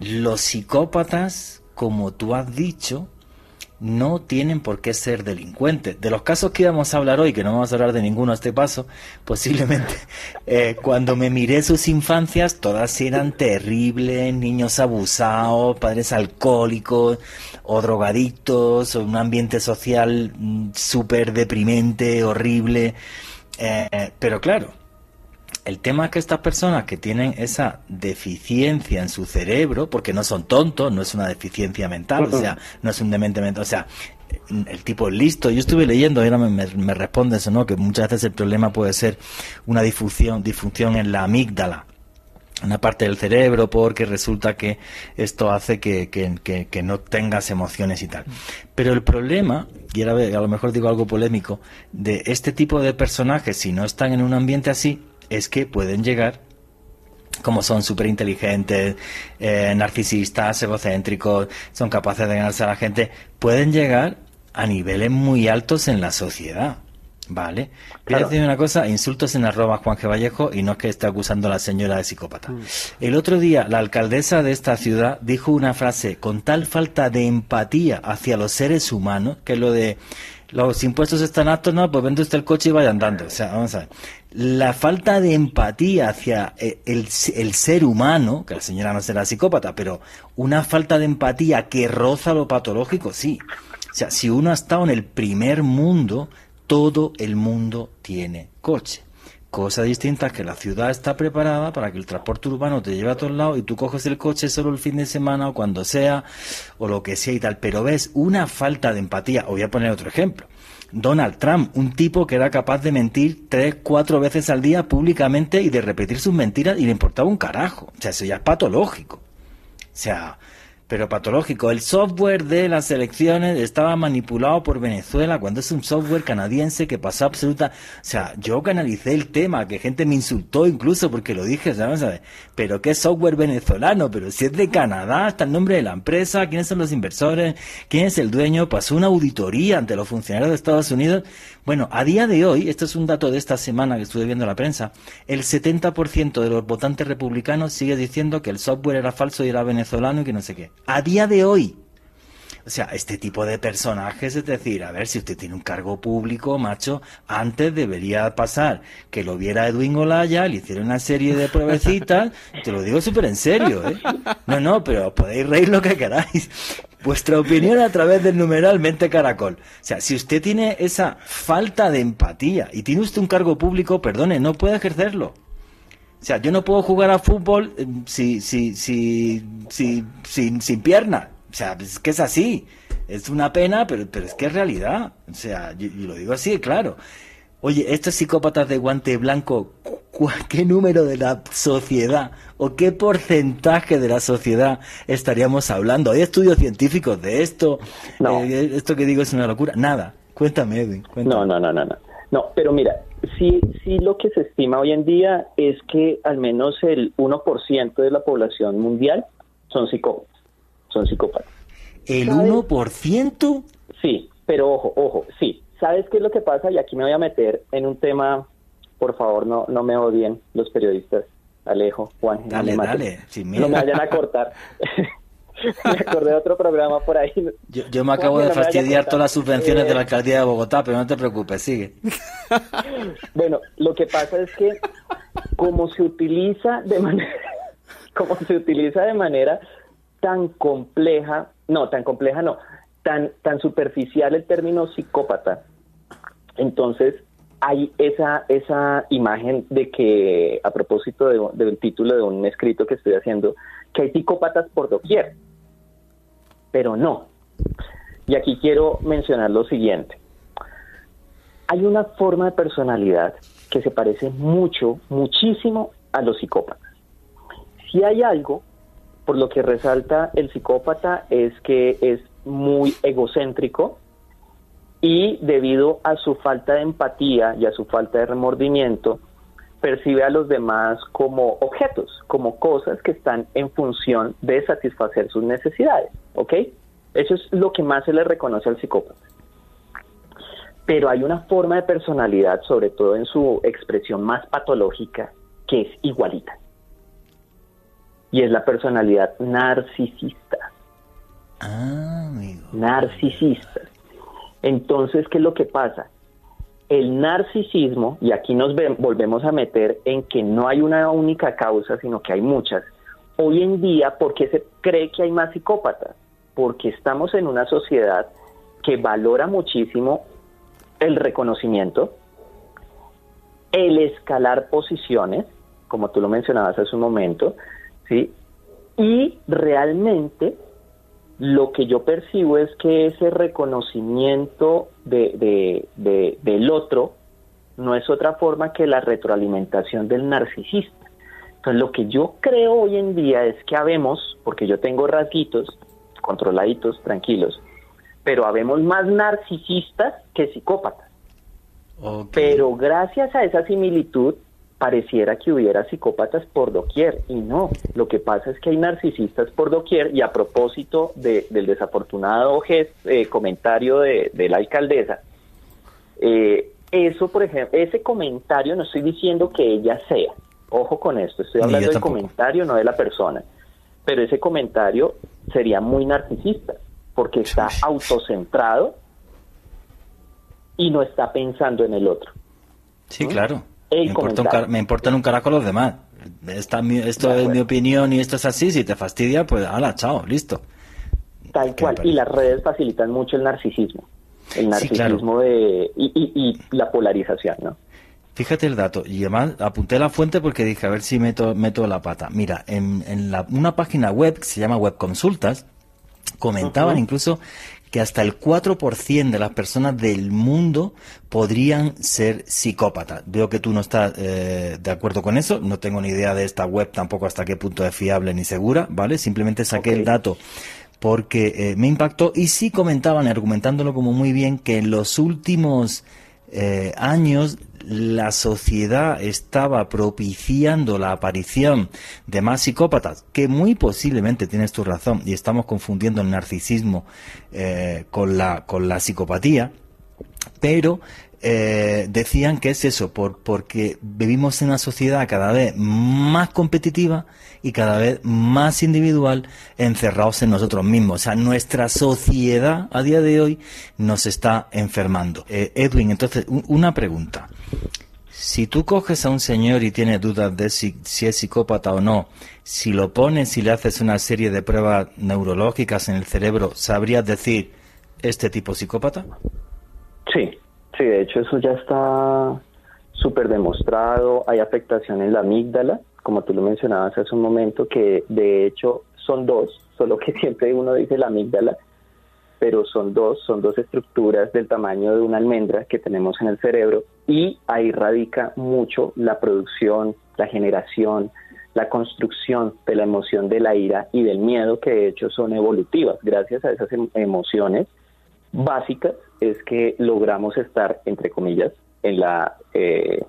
los psicópatas, como tú has dicho, no tienen por qué ser delincuentes. De los casos que íbamos a hablar hoy, que no vamos a hablar de ninguno a este paso, posiblemente eh, cuando me miré sus infancias, todas eran terribles, niños abusados, padres alcohólicos o drogadictos, o un ambiente social mm, súper deprimente, horrible. Eh, pero claro, el tema es que estas personas que tienen esa deficiencia en su cerebro, porque no son tontos, no es una deficiencia mental, o sea, no es un demente mental, o sea, el tipo es listo. Yo estuve leyendo y ahora me, me, responde eso, ¿no? Que muchas veces el problema puede ser una disfunción, disfunción en la amígdala, una parte del cerebro, porque resulta que esto hace que, que, que, no tengas emociones y tal. Pero el problema, y ahora a lo mejor digo algo polémico, de este tipo de personajes, si no están en un ambiente así, es que pueden llegar como son súper inteligentes, eh, narcisistas, egocéntricos, son capaces de ganarse a la gente, pueden llegar a niveles muy altos en la sociedad. ¿Vale? Quiero decir una cosa, insultos en arroba Juan G. Vallejo y no es que esté acusando a la señora de psicópata. Mm. El otro día, la alcaldesa de esta ciudad dijo una frase con tal falta de empatía hacia los seres humanos, que es lo de los impuestos están altos, no, pues vende usted el coche y vaya andando. O sea, vamos a ver. La falta de empatía hacia eh, el, ser humano, que la señora no será psicópata, pero una falta de empatía que roza lo patológico, sí. O sea, si uno ha estado en el primer mundo, todo el mundo tiene coche. Cosa distinta es que la ciudad está preparada para que el transporte urbano te lleve a todos lados y tú coges el coche solo el fin de semana o cuando sea o lo que sea y tal. Pero ves una falta de empatía. O voy a poner otro ejemplo. Donald Trump, un tipo que era capaz de mentir tres, cuatro veces al día públicamente y de repetir sus mentiras y le importaba un carajo. O sea, eso ya es patológico. O sea, pero patológico. El software de las elecciones estaba manipulado por Venezuela cuando es un software canadiense que pasó absoluta. O sea, yo canalicé el tema, que gente me insultó incluso porque lo dije, ¿sabes? Pero ¿qué software venezolano? Pero si es de Canadá, está el nombre de la empresa, quiénes son los inversores, quién es el dueño, pasó una auditoría ante los funcionarios de Estados Unidos. Bueno, a día de hoy, esto es un dato de esta semana que estuve viendo en la prensa, el 70% de los votantes republicanos sigue diciendo que el software era falso y era venezolano y que no sé qué. A día de hoy. O sea, este tipo de personajes, es decir, a ver, si usted tiene un cargo público, macho, antes debería pasar que lo viera Edwin Olaya, le hiciera una serie de pruebecitas, te lo digo súper en serio, ¿eh? No, no, pero podéis reír lo que queráis vuestra opinión a través del numeral Mente Caracol. O sea, si usted tiene esa falta de empatía y tiene usted un cargo público, perdone, no puede ejercerlo. O sea, yo no puedo jugar a fútbol eh, si, si, si, si, sin, sin pierna. O sea, es que es así. Es una pena, pero, pero es que es realidad. O sea, yo, yo lo digo así, claro. Oye, estos psicópatas de guante blanco, ¿qué número de la sociedad o qué porcentaje de la sociedad estaríamos hablando? ¿Hay estudios científicos de esto? No. Eh, esto que digo es una locura. Nada. Cuéntame, Edwin. No, no, no, no, no. No, pero mira, sí, sí lo que se estima hoy en día es que al menos el 1% de la población mundial son psicópatas. Son psicópatas. ¿El 1%? Sí, pero ojo, ojo, sí ¿Sabes qué es lo que pasa? Y aquí me voy a meter en un tema, por favor, no, no me odien los periodistas, Alejo, Juan. Dale, no dale, No me vayan a cortar. me acordé de otro programa por ahí. Yo, me acabo de fastidiar todas las subvenciones de la eh, alcaldía de Bogotá, pero no te preocupes, sigue. bueno, lo que pasa es que como se utiliza de manera, como se utiliza de manera tan compleja, no, tan compleja no, tan, tan superficial el término psicópata. Entonces, hay esa, esa imagen de que, a propósito del título de un escrito que estoy haciendo, que hay psicópatas por doquier, pero no. Y aquí quiero mencionar lo siguiente. Hay una forma de personalidad que se parece mucho, muchísimo a los psicópatas. Si hay algo por lo que resalta el psicópata es que es muy egocéntrico y debido a su falta de empatía y a su falta de remordimiento, percibe a los demás como objetos, como cosas que están en función de satisfacer sus necesidades, ¿ok? Eso es lo que más se le reconoce al psicópata. Pero hay una forma de personalidad, sobre todo en su expresión más patológica, que es igualita. Y es la personalidad narcisista. Ah, amigo. Narcisista. Entonces, ¿qué es lo que pasa? El narcisismo, y aquí nos volvemos a meter en que no hay una única causa, sino que hay muchas. Hoy en día, ¿por qué se cree que hay más psicópatas? Porque estamos en una sociedad que valora muchísimo el reconocimiento, el escalar posiciones, como tú lo mencionabas hace un momento, ¿sí? Y realmente lo que yo percibo es que ese reconocimiento de, del otro no es otra forma que la retroalimentación del narcisista. Entonces lo que yo creo hoy en día es que habemos, porque yo tengo rasguitos, controladitos, tranquilos, pero habemos más narcisistas que psicópatas. Pero gracias a esa similitud, pareciera que hubiera psicópatas por doquier y no, lo que pasa es que hay narcisistas por doquier y a propósito del desafortunado eh, comentario de, la alcaldesa, eh, eso por ejemplo, ese comentario no estoy diciendo que ella sea, ojo con esto, estoy hablando del comentario, no de la persona, pero ese comentario sería muy narcisista porque está autocentrado y no está pensando en el otro. Sí, claro me, importa un me importan un carajo los demás. Esta, esto es mi opinión y esto es así. Si te fastidia, pues hala, chao, listo. Tal cual. Y las redes facilitan mucho el narcisismo. El narcisismo de, y, la polarización, ¿no? Fíjate el dato, y además apunté la fuente porque dije, a ver si meto, meto la pata. Mira, en, en la, una página web que se llama Web Consultas, comentaban incluso que hasta el 4% de las personas del mundo podrían ser psicópatas. Veo que tú no estás eh, de acuerdo con eso, no tengo ni idea de esta web tampoco hasta qué punto es fiable ni segura, ¿vale? Simplemente saqué el dato porque eh, me impactó y sí comentaban, argumentándolo como muy bien, que en los últimos eh, años la sociedad estaba propiciando la aparición de más psicópatas, que muy posiblemente tienes tu razón, y estamos confundiendo el narcisismo eh, con, la, con la psicopatía, pero eh, decían que es eso, por, porque vivimos en una sociedad cada vez más competitiva y cada vez más individual, encerrados en nosotros mismos. O sea, nuestra sociedad a día de hoy nos está enfermando. Eh, Edwin, entonces, una pregunta. Si tú coges a un señor y tiene dudas de si, si, es psicópata o no, si lo pones y le haces una serie de pruebas neurológicas en el cerebro, ¿sabrías decir este tipo psicópata? Sí, Sí, de hecho eso ya está súper demostrado, hay afectación en la amígdala, como tú lo mencionabas hace un momento, que de hecho son dos, solo que siempre uno dice la amígdala, pero son dos, son dos estructuras del tamaño de una almendra que tenemos en el cerebro y ahí radica mucho la producción, la generación, la construcción de la emoción de la ira y del miedo que de hecho son evolutivas. Gracias a esas em-, emociones básicas es que logramos estar, entre comillas, en la, eh,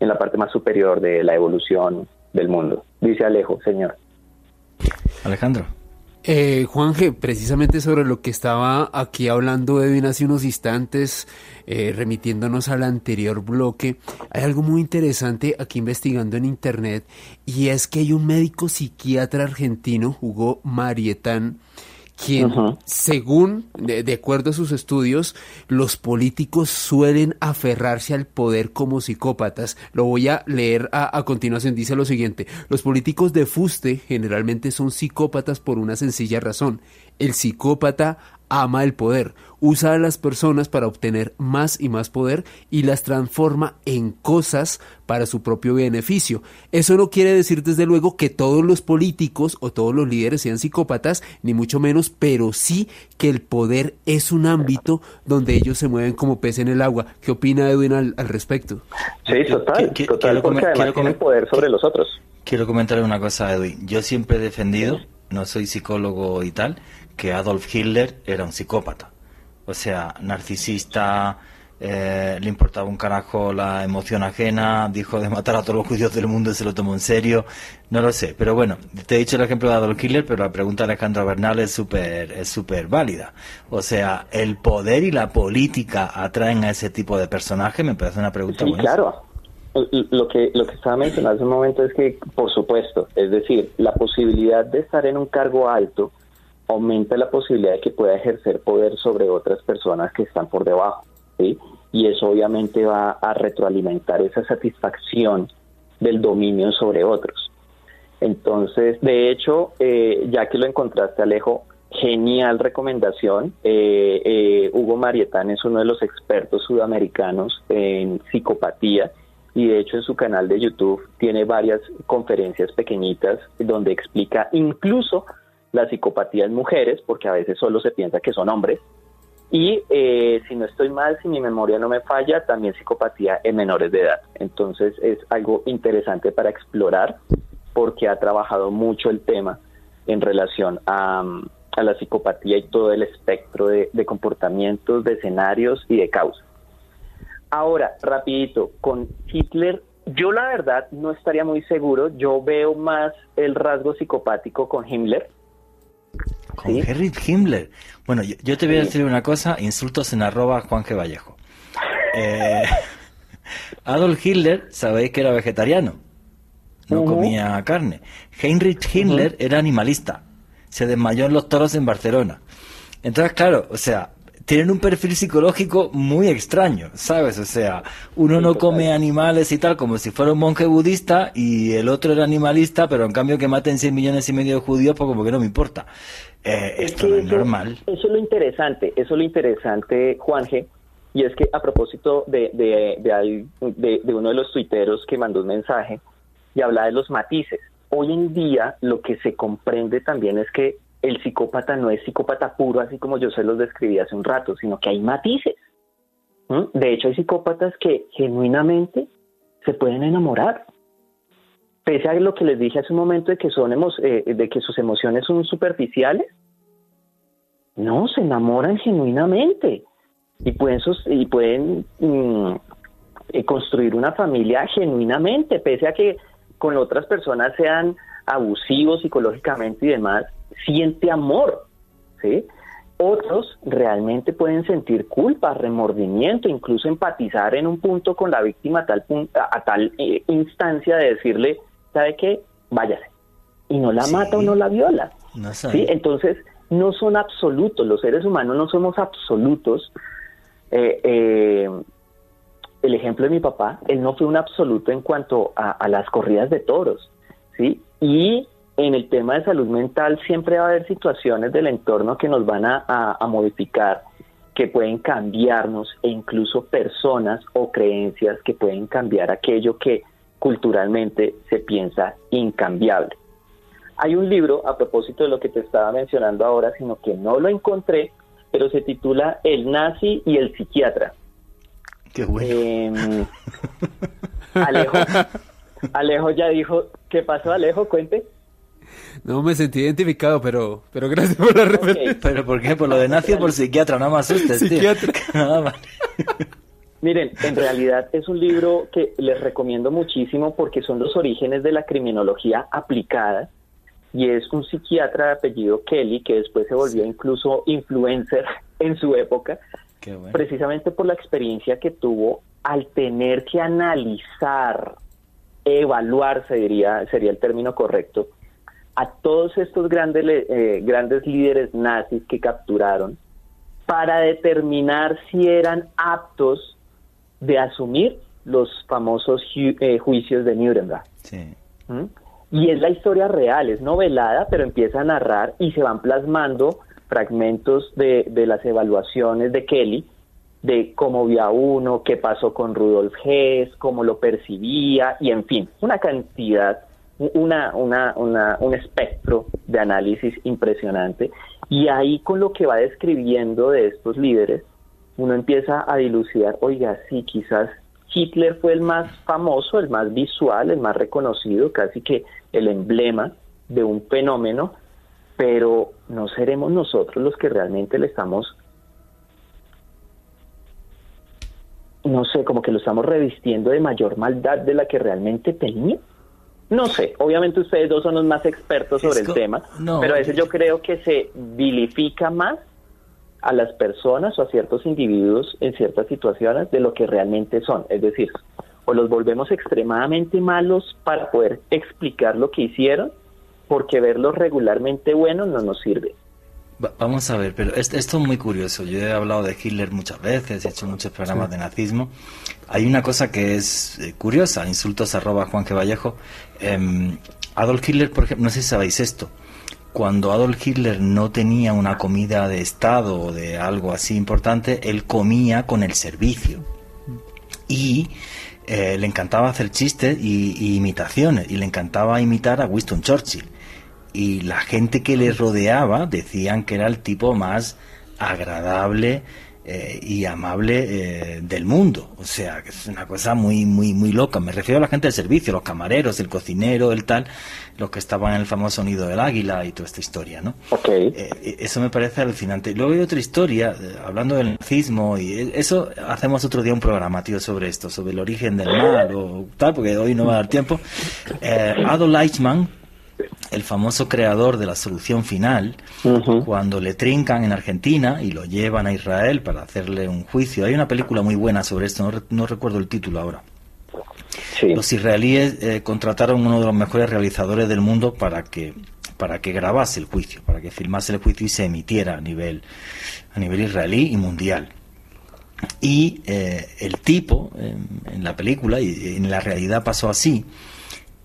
en la parte más superior de la evolución del mundo. Dice Alejo, señor. Alejandro. Eh, Juanje, precisamente sobre lo que estaba aquí hablando Edwin hace unos instantes, eh, remitiéndonos al anterior bloque, hay algo muy interesante aquí investigando en internet y es que hay un médico psiquiatra argentino, Hugo Marietán, quien, según, de, acuerdo a sus estudios, los políticos suelen aferrarse al poder como psicópatas. Lo voy a leer a, a, continuación. Dice lo siguiente, los políticos de fuste generalmente son psicópatas por una sencilla razón. El psicópata ama el poder, usa a las personas para obtener más y más poder y las transforma en cosas para su propio beneficio. Eso no quiere decir desde luego que todos los políticos o todos los líderes sean psicópatas, ni mucho menos, pero sí que el poder es un ámbito donde ellos se mueven como pez en el agua. ¿Qué opina Edwin al, respecto? Sí, total, total porque además tienen poder sobre los otros. Quiero comentarle una cosa, Edwin. Yo siempre he defendido no soy psicólogo y tal, que Adolf Hitler era un psicópata. O sea, narcisista, eh, le importaba un carajo la emoción ajena, dijo de matar a todos los judíos del mundo y se lo tomó en serio. No lo sé, pero bueno, te he dicho el ejemplo de Adolf Hitler, pero la pregunta de Alejandro Bernal es súper es súper válida. O sea, ¿el poder y la política atraen a ese tipo de personaje? Me parece una pregunta sí, claro. Lo que, lo que estaba mencionando hace un momento es que, por supuesto, es decir, la posibilidad de estar en un cargo alto aumenta la posibilidad de que pueda ejercer poder sobre otras personas que están por debajo. y eso obviamente va a retroalimentar esa satisfacción del dominio sobre otros. Entonces, de hecho, eh, ya que lo encontraste, Alejo, genial recomendación. Eh, eh, Hugo Marietán es uno de los expertos sudamericanos en psicopatía y de hecho en su canal de YouTube tiene varias conferencias pequeñitas donde explica incluso la psicopatía en mujeres, porque a veces solo se piensa que son hombres, y eh, si no estoy mal, si mi memoria no me falla, también psicopatía en menores de edad. Entonces es algo interesante para explorar porque ha trabajado mucho el tema en relación a, la psicopatía y todo el espectro de, comportamientos, de escenarios y de causas. Ahora, rapidito, con Hitler, yo la verdad no estaría muy seguro, yo veo más el rasgo psicopático con Himmler, con Henry Himmler. Bueno, yo, te voy a decir una cosa, insultos en arroba Juan G. Vallejo. Eh, Adolf Hitler, sabéis que era vegetariano, no comía carne. Heinrich Himmler era animalista, se desmayó en los toros en Barcelona. Entonces, claro, o sea, tienen un perfil psicológico muy extraño, ¿sabes? O sea, uno no come animales y tal como si fuera un monje budista y el otro era animalista, pero en cambio que maten 100 millones y medio de judíos, pues como que no me importa. Eh, esto no es normal. Eso es lo interesante, eso es lo interesante, Juanje, y es que a propósito de, de, de, de uno de los tuiteros que mandó un mensaje y habla de los matices, hoy en día lo que se comprende también es que el psicópata no es psicópata puro, así como yo se los describí hace un rato, sino que hay matices. De hecho, hay psicópatas que genuinamente se pueden enamorar. Pese a lo que les dije hace un momento de que, son eh, de que sus emociones son superficiales, no, se enamoran genuinamente y pueden, y pueden mm, eh, construir una familia genuinamente, pese a que con otras personas sean abusivos psicológicamente y demás, siente amor, ¿sí? Otros realmente pueden sentir culpa, remordimiento, incluso empatizar en un punto con la víctima a tal, a, tal eh, instancia de decirle, ¿sabe qué? Váyase. Y no la mata o no la viola. ¿sí? Entonces, no son absolutos, los seres humanos no somos absolutos. Eh, eh, el ejemplo de mi papá, él no fue un absoluto en cuanto a, a las corridas de toros, ¿sí? Y en el tema de salud mental siempre va a haber situaciones del entorno que nos van a, modificar, que pueden cambiarnos e incluso personas o creencias que pueden cambiar aquello que culturalmente se piensa incambiable. Hay un libro a propósito de lo que te estaba mencionando ahora, sino que no lo encontré, pero se titula El nazi y el psiquiatra. Qué bueno. Em, Alejo, Alejo ya dijo, ¿qué pasó Alejo? Cuente. No me sentí identificado, pero, pero gracias por la referencia. ¿Pero por qué? ¿Por lo de nazi o por psiquiatra? No me asustes, Psiquiatra. Miren, en realidad es un libro que les recomiendo muchísimo porque son los orígenes de la criminología aplicada y es un psiquiatra de apellido Kelly que después se volvió incluso influencer en su época, precisamente por la experiencia que tuvo al tener que analizar, evaluar, diría, sería el término correcto, a todos estos grandes, eh, grandes líderes nazis que capturaron para determinar si eran aptos de asumir los famosos eh, juicios de Nuremberg. ¿Mm? Y es la historia real, es novelada, pero empieza a narrar y se van plasmando fragmentos de, de las evaluaciones de Kelly, de cómo vio a uno, qué pasó con Rudolf Hess, cómo lo percibía, y en fin, una cantidad una, una, una, un espectro de análisis impresionante y ahí con lo que va describiendo de estos líderes, uno empieza a dilucidar, oiga, sí, quizás Hitler fue el más famoso, el más visual, el más reconocido, casi que el emblema de un fenómeno, pero no seremos nosotros los que realmente le estamos, no sé, como que lo estamos revistiendo de mayor maldad de la que realmente tenía. No sé, obviamente ustedes dos son los más expertos sobre el tema, pero a veces yo creo que se vilifica más a las personas o a ciertos individuos en ciertas situaciones de lo que realmente son. Es decir, o los volvemos extremadamente malos para poder explicar lo que hicieron, porque verlos regularmente buenos no nos sirve. Vamos a ver, pero esto, es muy curioso. Yo he hablado de Hitler muchas veces, he hecho muchos programas de nazismo. Hay una cosa que es eh, curiosa, insultos arroba Juan G. Vallejo. Em, Adolf Hitler, por ejemplo, no sé si sabéis esto, cuando Adolf Hitler no tenía una comida de Estado o de algo así importante, él comía con el servicio. Y eh, le encantaba hacer chistes y, imitaciones, y le encantaba imitar a Winston Churchill. Y la gente que le rodeaba decían que era el tipo más agradable eh, y amable eh, del mundo. O sea, que es una cosa muy, muy, muy loca. Me refiero a la gente del servicio, los camareros, el cocinero, el tal, los que estaban en el famoso nido del águila y toda esta historia, ¿no? Eh, eso me parece alucinante. Luego hay otra historia, hablando del nazismo, y eso hacemos otro día un programa, tío, sobre esto, sobre el origen del mal o tal, porque hoy no va a dar tiempo. Adolf Eichmann, el famoso creador de la solución final, cuando le trincan en Argentina y lo llevan a Israel para hacerle un juicio. Hay una película muy buena sobre esto, no, recuerdo el título ahora. Los israelíes eh, contrataron uno de los mejores realizadores del mundo para que para que grabase el juicio, para que filmase el juicio y se emitiera a nivel a nivel israelí y mundial. Y eh, el tipo en la película y en la realidad pasó así,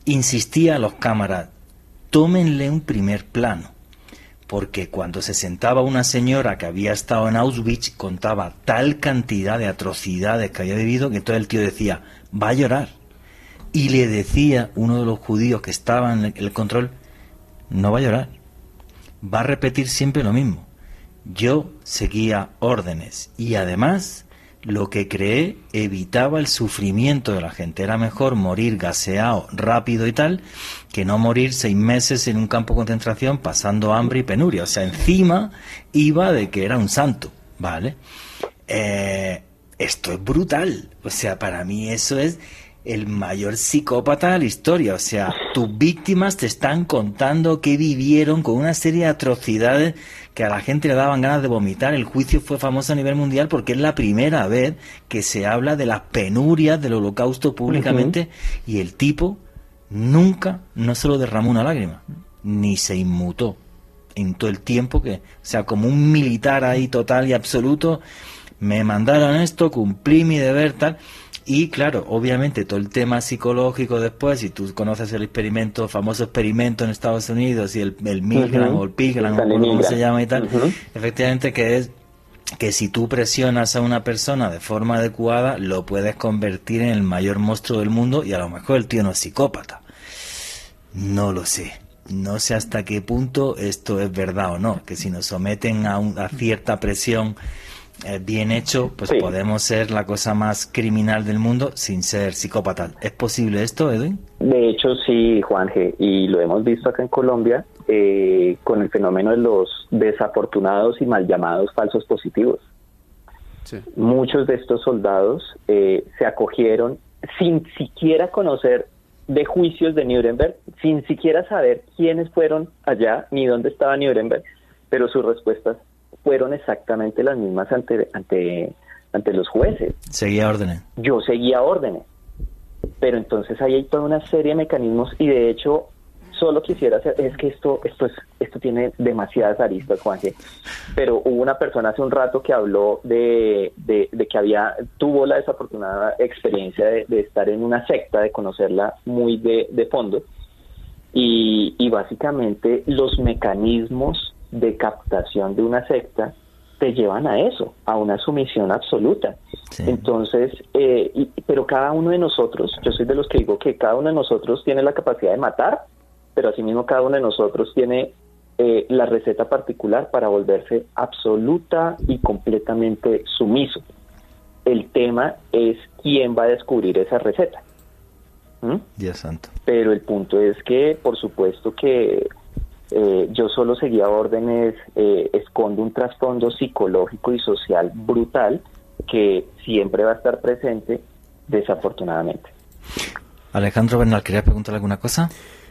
insistía a los cámaras tómenle un primer plano, porque cuando se sentaba una señora que había estado en Auschwitz contaba tal cantidad de atrocidades que había vivido que todo el tío decía, va a llorar. Y le decía uno de los judíos que estaba en el control, no va a llorar, va a repetir siempre lo mismo. Yo seguía órdenes y además lo que creé evitaba el sufrimiento de la gente. Era mejor morir gaseado rápido y tal que no morir seis meses en un campo de concentración pasando hambre y penuria. O sea, encima iba de que era un santo, ¿vale? Eh, esto es brutal. O sea, para mí eso es el mayor psicópata de la historia. O sea, tus víctimas te están contando que vivieron con una serie de atrocidades que a la gente le daban ganas de vomitar. El juicio fue famoso a nivel mundial porque es la primera vez que se habla de las penurias del holocausto públicamente y el tipo nunca no se lo derramó una lágrima, ni se inmutó en todo el tiempo que, o sea, como un militar ahí total y absoluto, me mandaron esto, cumplí mi deber, tal. Y claro, obviamente todo el tema psicológico después, si tú conoces el experimento, el famoso experimento en Estados Unidos y el, el Milgram o el Pigram, o como se llama y tal, efectivamente que es que si tú presionas a una persona de forma adecuada, lo puedes convertir en el mayor monstruo del mundo y a lo mejor el tío no es psicópata. No lo sé. No sé hasta qué punto esto es verdad o no, que si nos someten a, a cierta presión bien hecho, pues podemos ser la cosa más criminal del mundo sin ser psicópata. ¿Es posible esto, Edwin? De hecho, sí, Juanje, y lo hemos visto acá en Colombia eh, con el fenómeno de los desafortunados y mal llamados falsos positivos. Muchos de estos soldados eh, se acogieron sin siquiera conocer de juicios de Nuremberg, sin siquiera saber quiénes fueron allá ni dónde estaba Nuremberg, pero sus respuestas fueron exactamente las mismas ante, ante, ante los jueces. Seguía órdenes. Yo seguía órdenes. Pero entonces ahí hay toda una serie de mecanismos y de hecho solo quisiera hacer, es que esto, esto es, esto tiene demasiadas aristas, Juanje, pero hubo una persona hace un rato que habló de, de, que había, tuvo la desafortunada experiencia de, estar en una secta, de conocerla muy de, de fondo, y, y básicamente los mecanismos de captación de una secta te llevan a eso, a una sumisión absoluta. Entonces, eh, pero cada uno de nosotros, yo soy de los que digo que cada uno de nosotros tiene la capacidad de matar, pero asimismo cada uno de nosotros tiene eh, la receta particular para volverse absoluta y completamente sumiso. El tema es quién va a descubrir esa receta. Dios santo. Pero el punto es que, por supuesto que eh, yo solo seguía órdenes, eh, escondo un trasfondo psicológico y social brutal que siempre va a estar presente, desafortunadamente. Alejandro Bernal, ¿quería preguntarle alguna cosa?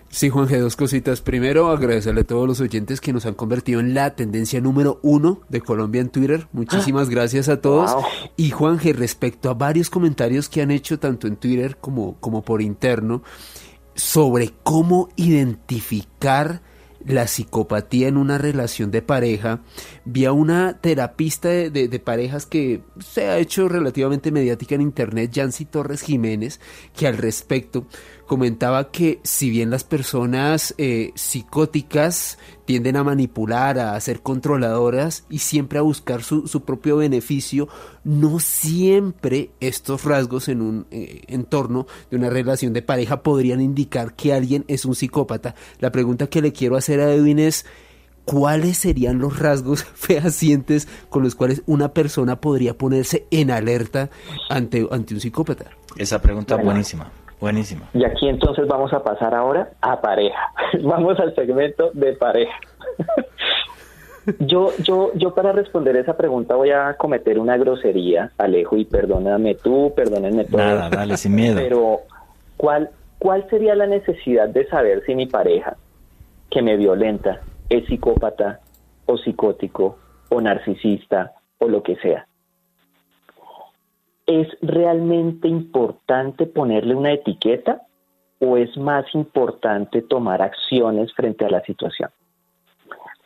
Sí, Juan G, dos cositas. Primero, agradecerle a todos los oyentes que nos han convertido en la tendencia número uno de Colombia en Twitter. Muchísimas gracias a todos. Wow. Y Juan G, respecto a varios comentarios que han hecho tanto en Twitter como, como por interno sobre cómo identificar la psicopatía en una relación de pareja. Vi a una terapista de, parejas que se ha hecho relativamente mediática en internet, Yancy Torres Jiménez, que al respecto comentaba que si bien las personas eh, psicóticas tienden a manipular, a ser controladoras y siempre a buscar su, su propio beneficio, no siempre estos rasgos en un eh, entorno de una relación de pareja podrían indicar que alguien es un psicópata. La pregunta que le quiero hacer a Edwin es, ¿cuáles serían los rasgos fehacientes con los cuales una persona podría ponerse en alerta ante, ante un psicópata? Esa pregunta es buenísima. Buenísima. Y aquí entonces vamos a pasar ahora a pareja. vamos al segmento de pareja. yo, yo, yo para responder esa pregunta voy a cometer una grosería, Alejo, y perdóname tú, perdónenme. Nada, dale, sin miedo. Pero, ¿cuál, ¿cuál sería la necesidad de saber si mi pareja que me violenta es psicópata o psicótico o narcisista o lo que sea? ¿Es realmente importante ponerle una etiqueta o es más importante tomar acciones frente a la situación?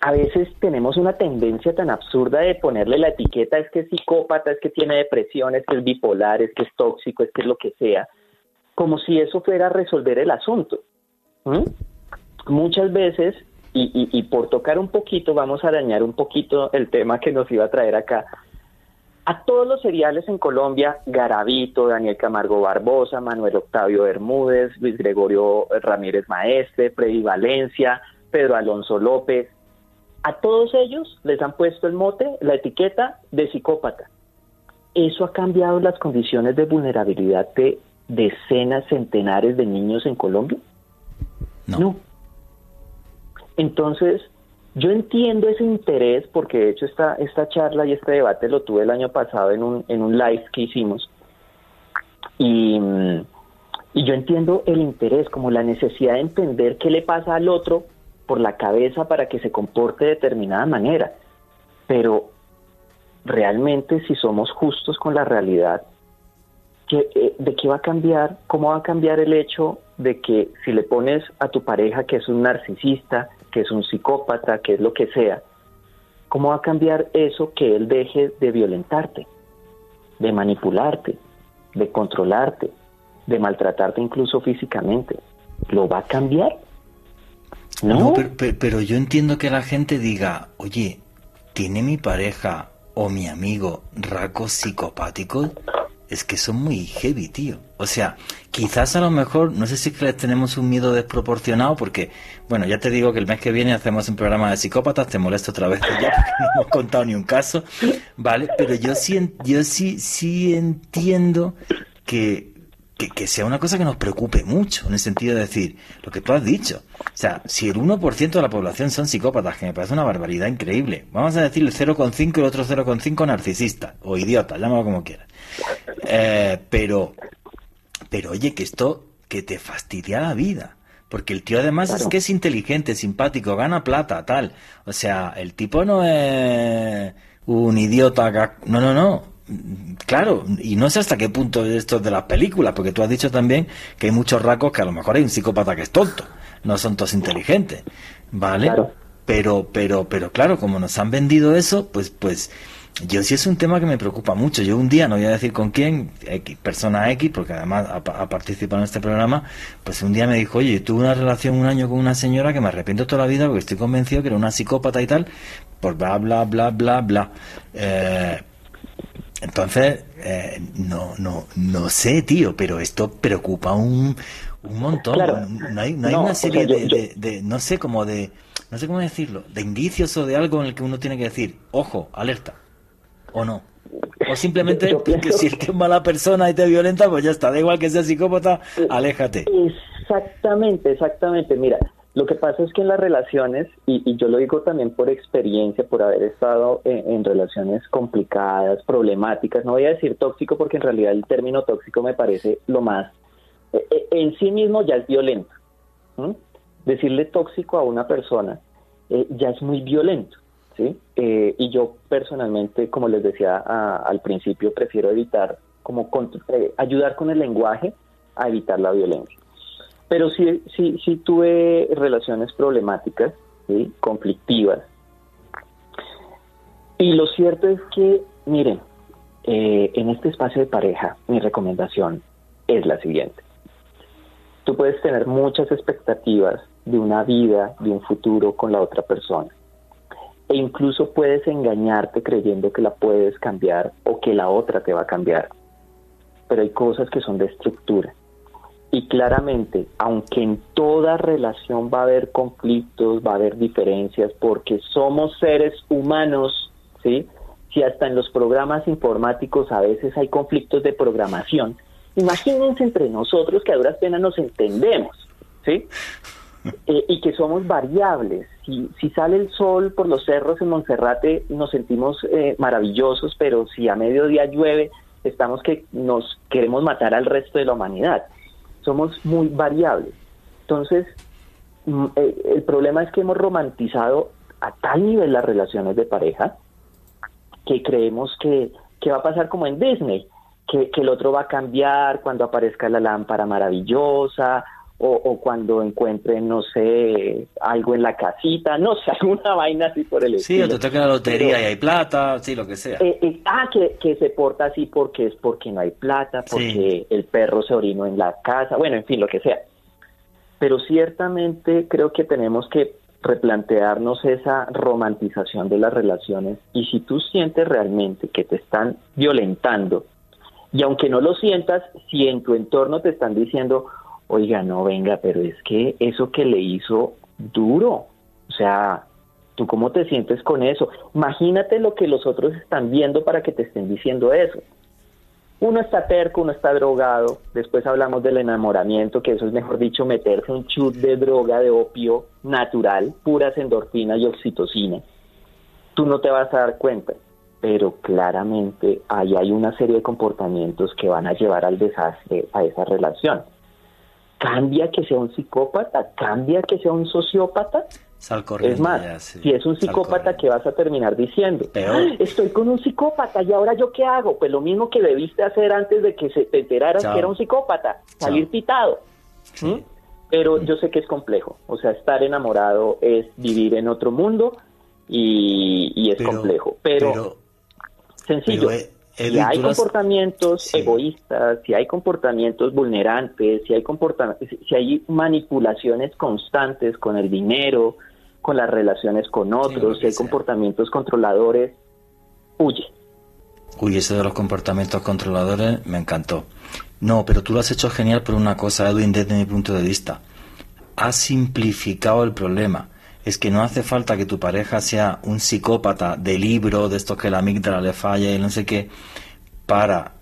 A veces tenemos una tendencia tan absurda de ponerle la etiqueta, es que es psicópata, es que tiene depresión, es que es bipolar, es que es tóxico, es que es lo que sea, como si eso fuera resolver el asunto. Muchas veces, y, y por tocar un poquito, vamos a dañar un poquito el tema que nos iba a traer acá, a todos los seriales en Colombia, Garavito, Daniel Camargo Barbosa, Manuel Octavio Bermúdez, Luis Gregorio Ramírez Maestre, Freddy Valencia, Pedro Alonso López, a todos ellos les han puesto el mote, la etiqueta de psicópata. ¿Eso ha cambiado las condiciones de vulnerabilidad de decenas, centenares de niños en Colombia? No. no. Entonces, yo entiendo ese interés porque de hecho esta, esta charla y este debate lo tuve el año pasado en un, en un live que hicimos y, y yo entiendo el interés como la necesidad de entender qué le pasa al otro por la cabeza para que se comporte de determinada manera. Pero realmente si somos justos con la realidad, ¿qué, ¿de qué va a cambiar? ¿Cómo va a cambiar el hecho de que si le pones a tu pareja que es un narcisista, que es un psicópata, que es lo que sea, ¿cómo va a cambiar eso que él deje de violentarte, de manipularte, de controlarte, de maltratarte incluso físicamente? ¿Lo va a cambiar? No, pero, pero, pero, yo entiendo que la gente diga, oye, ¿tiene mi pareja o mi amigo rasgos psicopáticos? Es que son muy heavy, tío. O sea, quizás a lo mejor, no sé si les tenemos un miedo desproporcionado, porque, bueno, ya te digo que el mes que viene hacemos un programa de psicópatas, te molesto otra vez ya porque no hemos contado ni un caso, ¿vale? Pero yo sí, yo sí, sí entiendo que, que, que, sea una cosa que nos preocupe mucho, en el sentido de decir, lo que tú has dicho. O sea, si el 1% de la población son psicópatas, que me parece una barbaridad increíble, vamos a decir el 0,5 y el otro 0,5 narcisista, o idiota, llámalo como quieras. Eh, pero, pero oye, que esto, que te fastidia la vida. Porque el tío además claro. es que es inteligente, simpático, gana plata, tal. O sea, el tipo no es un idiota. No, no, no. Claro, y no sé hasta qué punto esto es de las películas, porque tú has dicho también que hay muchos racos que a lo mejor hay un psicópata que es tonto, no son todos inteligentes, ¿vale? Claro. Pero, pero, pero claro, como nos han vendido eso, pues, pues, yo sí es un tema que me preocupa mucho. Yo un día, no voy a decir con quién, X, persona X, porque además ha, ha, participado en este programa, pues un día me dijo, oye, yo tuve una relación un año con una señora que me arrepiento toda la vida porque estoy convencido que era una psicópata y tal, por bla, bla, bla, bla, bla. Eh, entonces, eh, no, no, no sé, tío, pero esto preocupa un, un montón. Claro. No hay, no hay No, una o serie sea, yo- de, yo- de- de- no sé, como de, no sé cómo decirlo, de indicios o de algo en el que uno tiene que decir, ojo, alerta, o no. O simplemente Yo- que pienso- si el tío es mala persona y te violenta, pues ya está, da igual que sea psicópata, aléjate. Exactamente, exactamente. Mira, Lo que pasa es que en las relaciones, y, yo lo digo también por experiencia, por haber estado en, relaciones complicadas, problemáticas, no voy a decir tóxico porque en realidad el término tóxico me parece lo más, eh, eh, en sí mismo ya es violento. Decirle tóxico a una persona eh, ya es muy violento. ¿sí? y yo personalmente, como les decía al principio, prefiero evitar, como ayudar con el lenguaje a evitar la violencia. Pero sí, sí, sí tuve relaciones problemáticas, conflictivas. Y lo cierto es que, miren, eh, en este espacio de pareja, mi recomendación es la siguiente. Tú puedes tener muchas expectativas de una vida, de un futuro con la otra persona. E incluso puedes engañarte creyendo que la puedes cambiar o que la otra te va a cambiar. Pero hay cosas que son de estructura y claramente, aunque en toda relación va a haber conflictos, va a haber diferencias, porque somos seres humanos, ¿sí? Si hasta en los programas informáticos a veces hay conflictos de programación, imagínense entre nosotros que a duras penas nos entendemos, ¿sí? Eh, y que somos variables. Si, si sale el sol por los cerros en Monserrate, nos sentimos eh, maravillosos, pero si a mediodía llueve, estamos que nos queremos matar al resto de la humanidad somos muy variables. Entonces, mm, eh, el problema es que hemos romantizado a tal nivel las relaciones de pareja que creemos que, va a pasar como en Disney, que, que, el otro va a cambiar cuando aparezca la lámpara maravillosa o, cuando encuentren, no sé, algo en la casita, no sé, alguna vaina así por el estilo. Sí, o te toca la lotería y hay plata, sí, lo que sea. Eh, eh, ah, que, que, se porta así porque es porque no hay plata, porque el perro se orinó en la casa, bueno, en fin, lo que sea. Pero ciertamente creo que tenemos que replantearnos esa romantización de las relaciones y si tú sientes realmente que te están violentando, y aunque no lo sientas, si en tu entorno te están diciendo, oiga, no, venga, pero es que eso que le hizo duro, o sea, ¿tú cómo te sientes con eso? Imagínate lo que los otros están viendo para que te estén diciendo eso. Uno está terco, uno está drogado, después hablamos del enamoramiento, que eso es mejor dicho, meterse un chut de droga, de opio natural, puras endorfinas y oxitocina. Tú no te vas a dar cuenta, pero claramente ahí hay una serie de comportamientos que van a llevar al desastre a esa relación cambia que sea un psicópata, cambia que sea un sociópata. es más, si es un psicópata, ¿qué vas a terminar diciendo? Estoy con un psicópata y ahora yo qué hago? Pues lo mismo que debiste hacer antes de que se te enteraras que era un psicópata, salir pitado. ¿Mm? Pero yo sé que es complejo, o sea, estar enamorado es vivir en otro mundo y, es complejo, pero, sencillo. Eh, si hay comportamientos egoístas, si hay comportamientos vulnerantes, si hay si hay manipulaciones constantes con el dinero, con las relaciones con otros, si hay comportamientos controladores, huye. Uy, ese de los comportamientos controladores me encantó. No, pero tú lo has hecho genial por una cosa, Edwin, desde mi punto de vista. Has simplificado el problema es que no hace falta que tu pareja sea un psicópata de libro, de estos que la amígdala le falla y no sé qué, para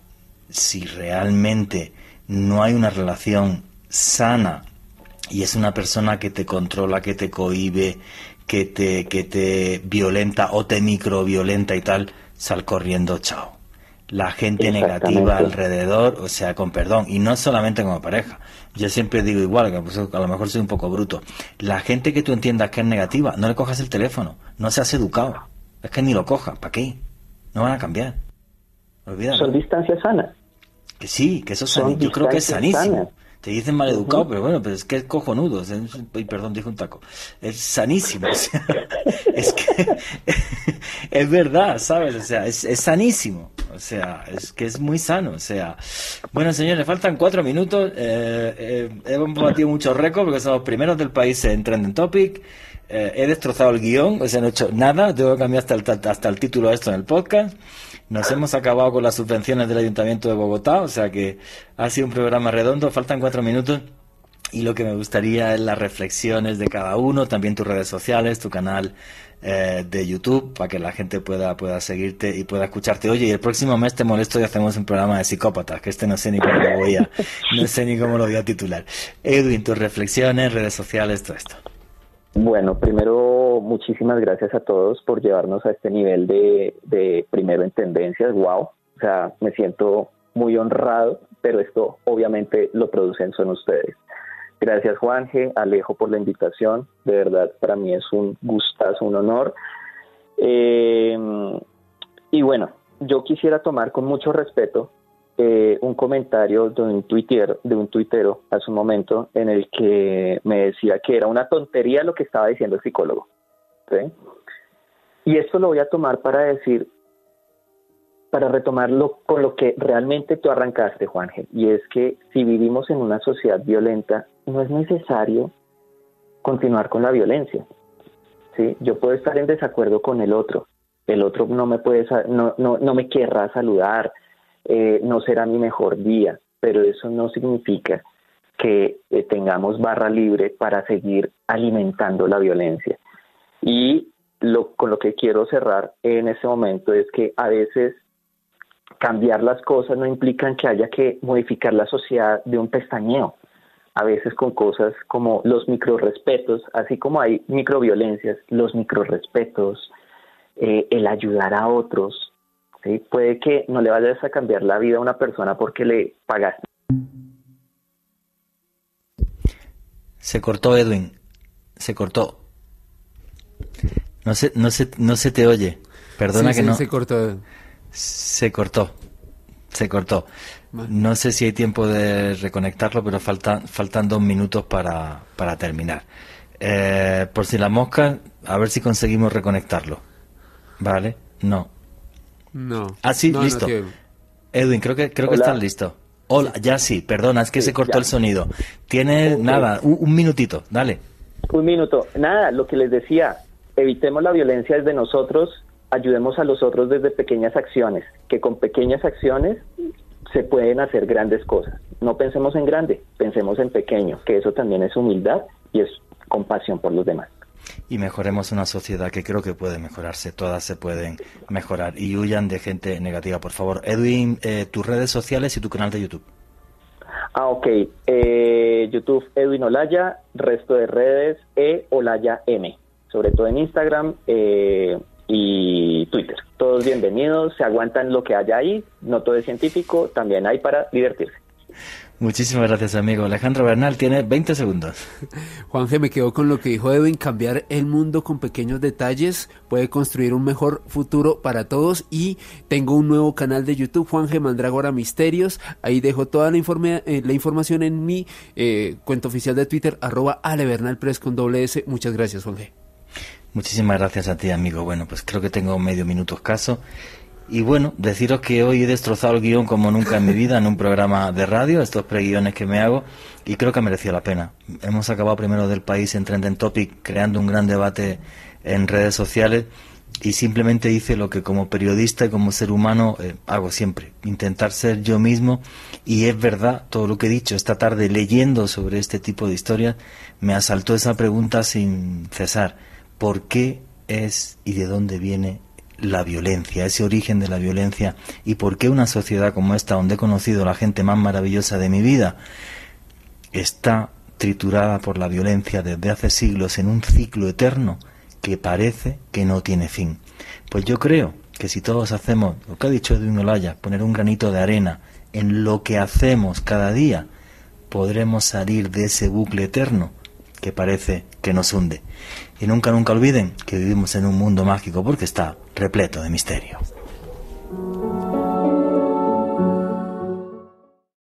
si realmente no hay una relación sana y es una persona que te controla, que te cohibe, que te, que te violenta o te microviolenta y tal, sal corriendo, chao. La gente negativa alrededor, o sea, con perdón, y no solamente como pareja, yo siempre digo igual, que pues, a lo mejor soy un poco bruto. La gente que tú entiendas que es negativa, no le cojas el teléfono, no seas educado. Es que ni lo cojas, ¿para qué? No van a cambiar. Olvídalo. Son distancias sanas. Que sí, que eso es Yo creo que es sanísimo. Te dicen mal educado, pero bueno, pero es que es cojonudo. perdón, dije un taco. Es sanísimo. es que es verdad, ¿sabes? O sea, es, es, sanísimo. O sea, es que es muy sano. O sea, bueno, señores, faltan cuatro minutos. Eh, eh, hemos batido muchos récords porque somos los primeros del país en Trending Topic. Eh, he destrozado el guion, o sea, no he hecho nada. Tengo que cambiar hasta el, hasta el título de esto en el podcast. Nos hemos acabado con las subvenciones del Ayuntamiento de Bogotá, o sea que ha sido un programa redondo, faltan cuatro minutos. Y lo que me gustaría es las reflexiones de cada uno, también tus redes sociales, tu canal eh, de YouTube, para que la gente pueda, pueda seguirte y pueda escucharte. Oye, y el próximo mes te molesto y hacemos un programa de psicópatas, que este no sé ni cómo lo voy a, no sé ni cómo lo voy a titular. Edwin, tus reflexiones, redes sociales, todo esto. Bueno, primero, muchísimas gracias a todos por llevarnos a este nivel de, de primero en tendencias. Wow, o sea, me siento muy honrado, pero esto obviamente lo producen son ustedes. Gracias Juanje, Alejo por la invitación, de verdad para mí es un gustazo, un honor. Eh, y bueno, yo quisiera tomar con mucho respeto eh, un comentario de un twitter, de un tuitero hace un momento en el que me decía que era una tontería lo que estaba diciendo el psicólogo. Y esto lo voy a tomar para decir, para retomarlo con lo que realmente tú arrancaste, Juanje, y es que si vivimos en una sociedad violenta, no es necesario continuar con la violencia. ¿sí? Yo puedo estar en desacuerdo con el otro, el otro no me puede, no, no, no me querrá saludar, eh, no será mi mejor día, pero eso no significa que eh, tengamos barra libre para seguir alimentando la violencia. Y lo, con lo que quiero cerrar en este momento es que a veces cambiar las cosas no implican que haya que modificar la sociedad de un pestañeo. A veces con cosas como los microrespetos, así como hay microviolencias, los microrespetos, eh, el ayudar a otros, ¿sí? puede que no le vayas a cambiar la vida a una persona porque le pagaste. Se cortó Edwin, se cortó. No se, no se, no se te oye. Perdona que no. Se cortó. Se cortó. Se cortó. No sé si hay tiempo de reconectarlo, pero faltan, faltan dos minutos para, para terminar. Eh, por si la mosca, a ver si conseguimos reconectarlo. ¿Vale? No. No. Ah, sí, listo. Edwin, creo que, creo que estás listo. Hola, ya sí, perdona, es que se cortó el sonido. Tiene nada, un, minutito, dale. Un minuto. Nada, lo que les decía, evitemos la violencia desde nosotros, ayudemos a los otros desde pequeñas acciones, que con pequeñas acciones se pueden hacer grandes cosas. No pensemos en grande, pensemos en pequeño, que eso también es humildad y es compasión por los demás y mejoremos una sociedad que creo que puede mejorarse, todas se pueden mejorar y huyan de gente negativa, por favor. Edwin, eh, tus redes sociales y tu canal de YouTube. Ah, ok. Eh, YouTube Edwin Olaya, resto de redes E Olaya M, sobre todo en Instagram eh, y Twitter. Todos bienvenidos, se aguantan lo que haya ahí, no todo es científico, también hay para divertirse. Muchísimas gracias, amigo. Alejandro Bernal tiene 20 segundos. Juan G, me quedo con lo que dijo Edwin, cambiar el mundo con pequeños detalles puede construir un mejor futuro para todos y tengo un nuevo canal de YouTube, Juan G Mandragora Misterios, ahí dejo toda la, eh, la información en mi eh, cuenta oficial de Twitter, arroba con doble S. Muchas gracias, Juan G. Muchísimas gracias a ti, amigo. Bueno, pues creo que tengo medio minuto escaso y bueno, deciros que hoy he destrozado el guion como nunca en mi vida en un programa de radio, estos preguiones que me hago, y creo que ha merecido la pena. Hemos acabado primero del país en Trending Topic, creando un gran debate en redes sociales, y simplemente hice lo que como periodista y como ser humano eh, hago siempre, intentar ser yo mismo, y es verdad todo lo que he dicho esta tarde leyendo sobre este tipo de historias, me asaltó esa pregunta sin cesar. ¿Por qué es y de dónde viene la violencia, ese origen de la violencia y por qué una sociedad como esta, donde he conocido a la gente más maravillosa de mi vida, está triturada por la violencia desde hace siglos en un ciclo eterno que parece que no tiene fin. Pues yo creo que si todos hacemos lo que ha dicho Edwin Olaya, poner un granito de arena en lo que hacemos cada día, podremos salir de ese bucle eterno que parece que nos hunde. Y nunca, nunca olviden que vivimos en un mundo mágico porque está repleto de misterio.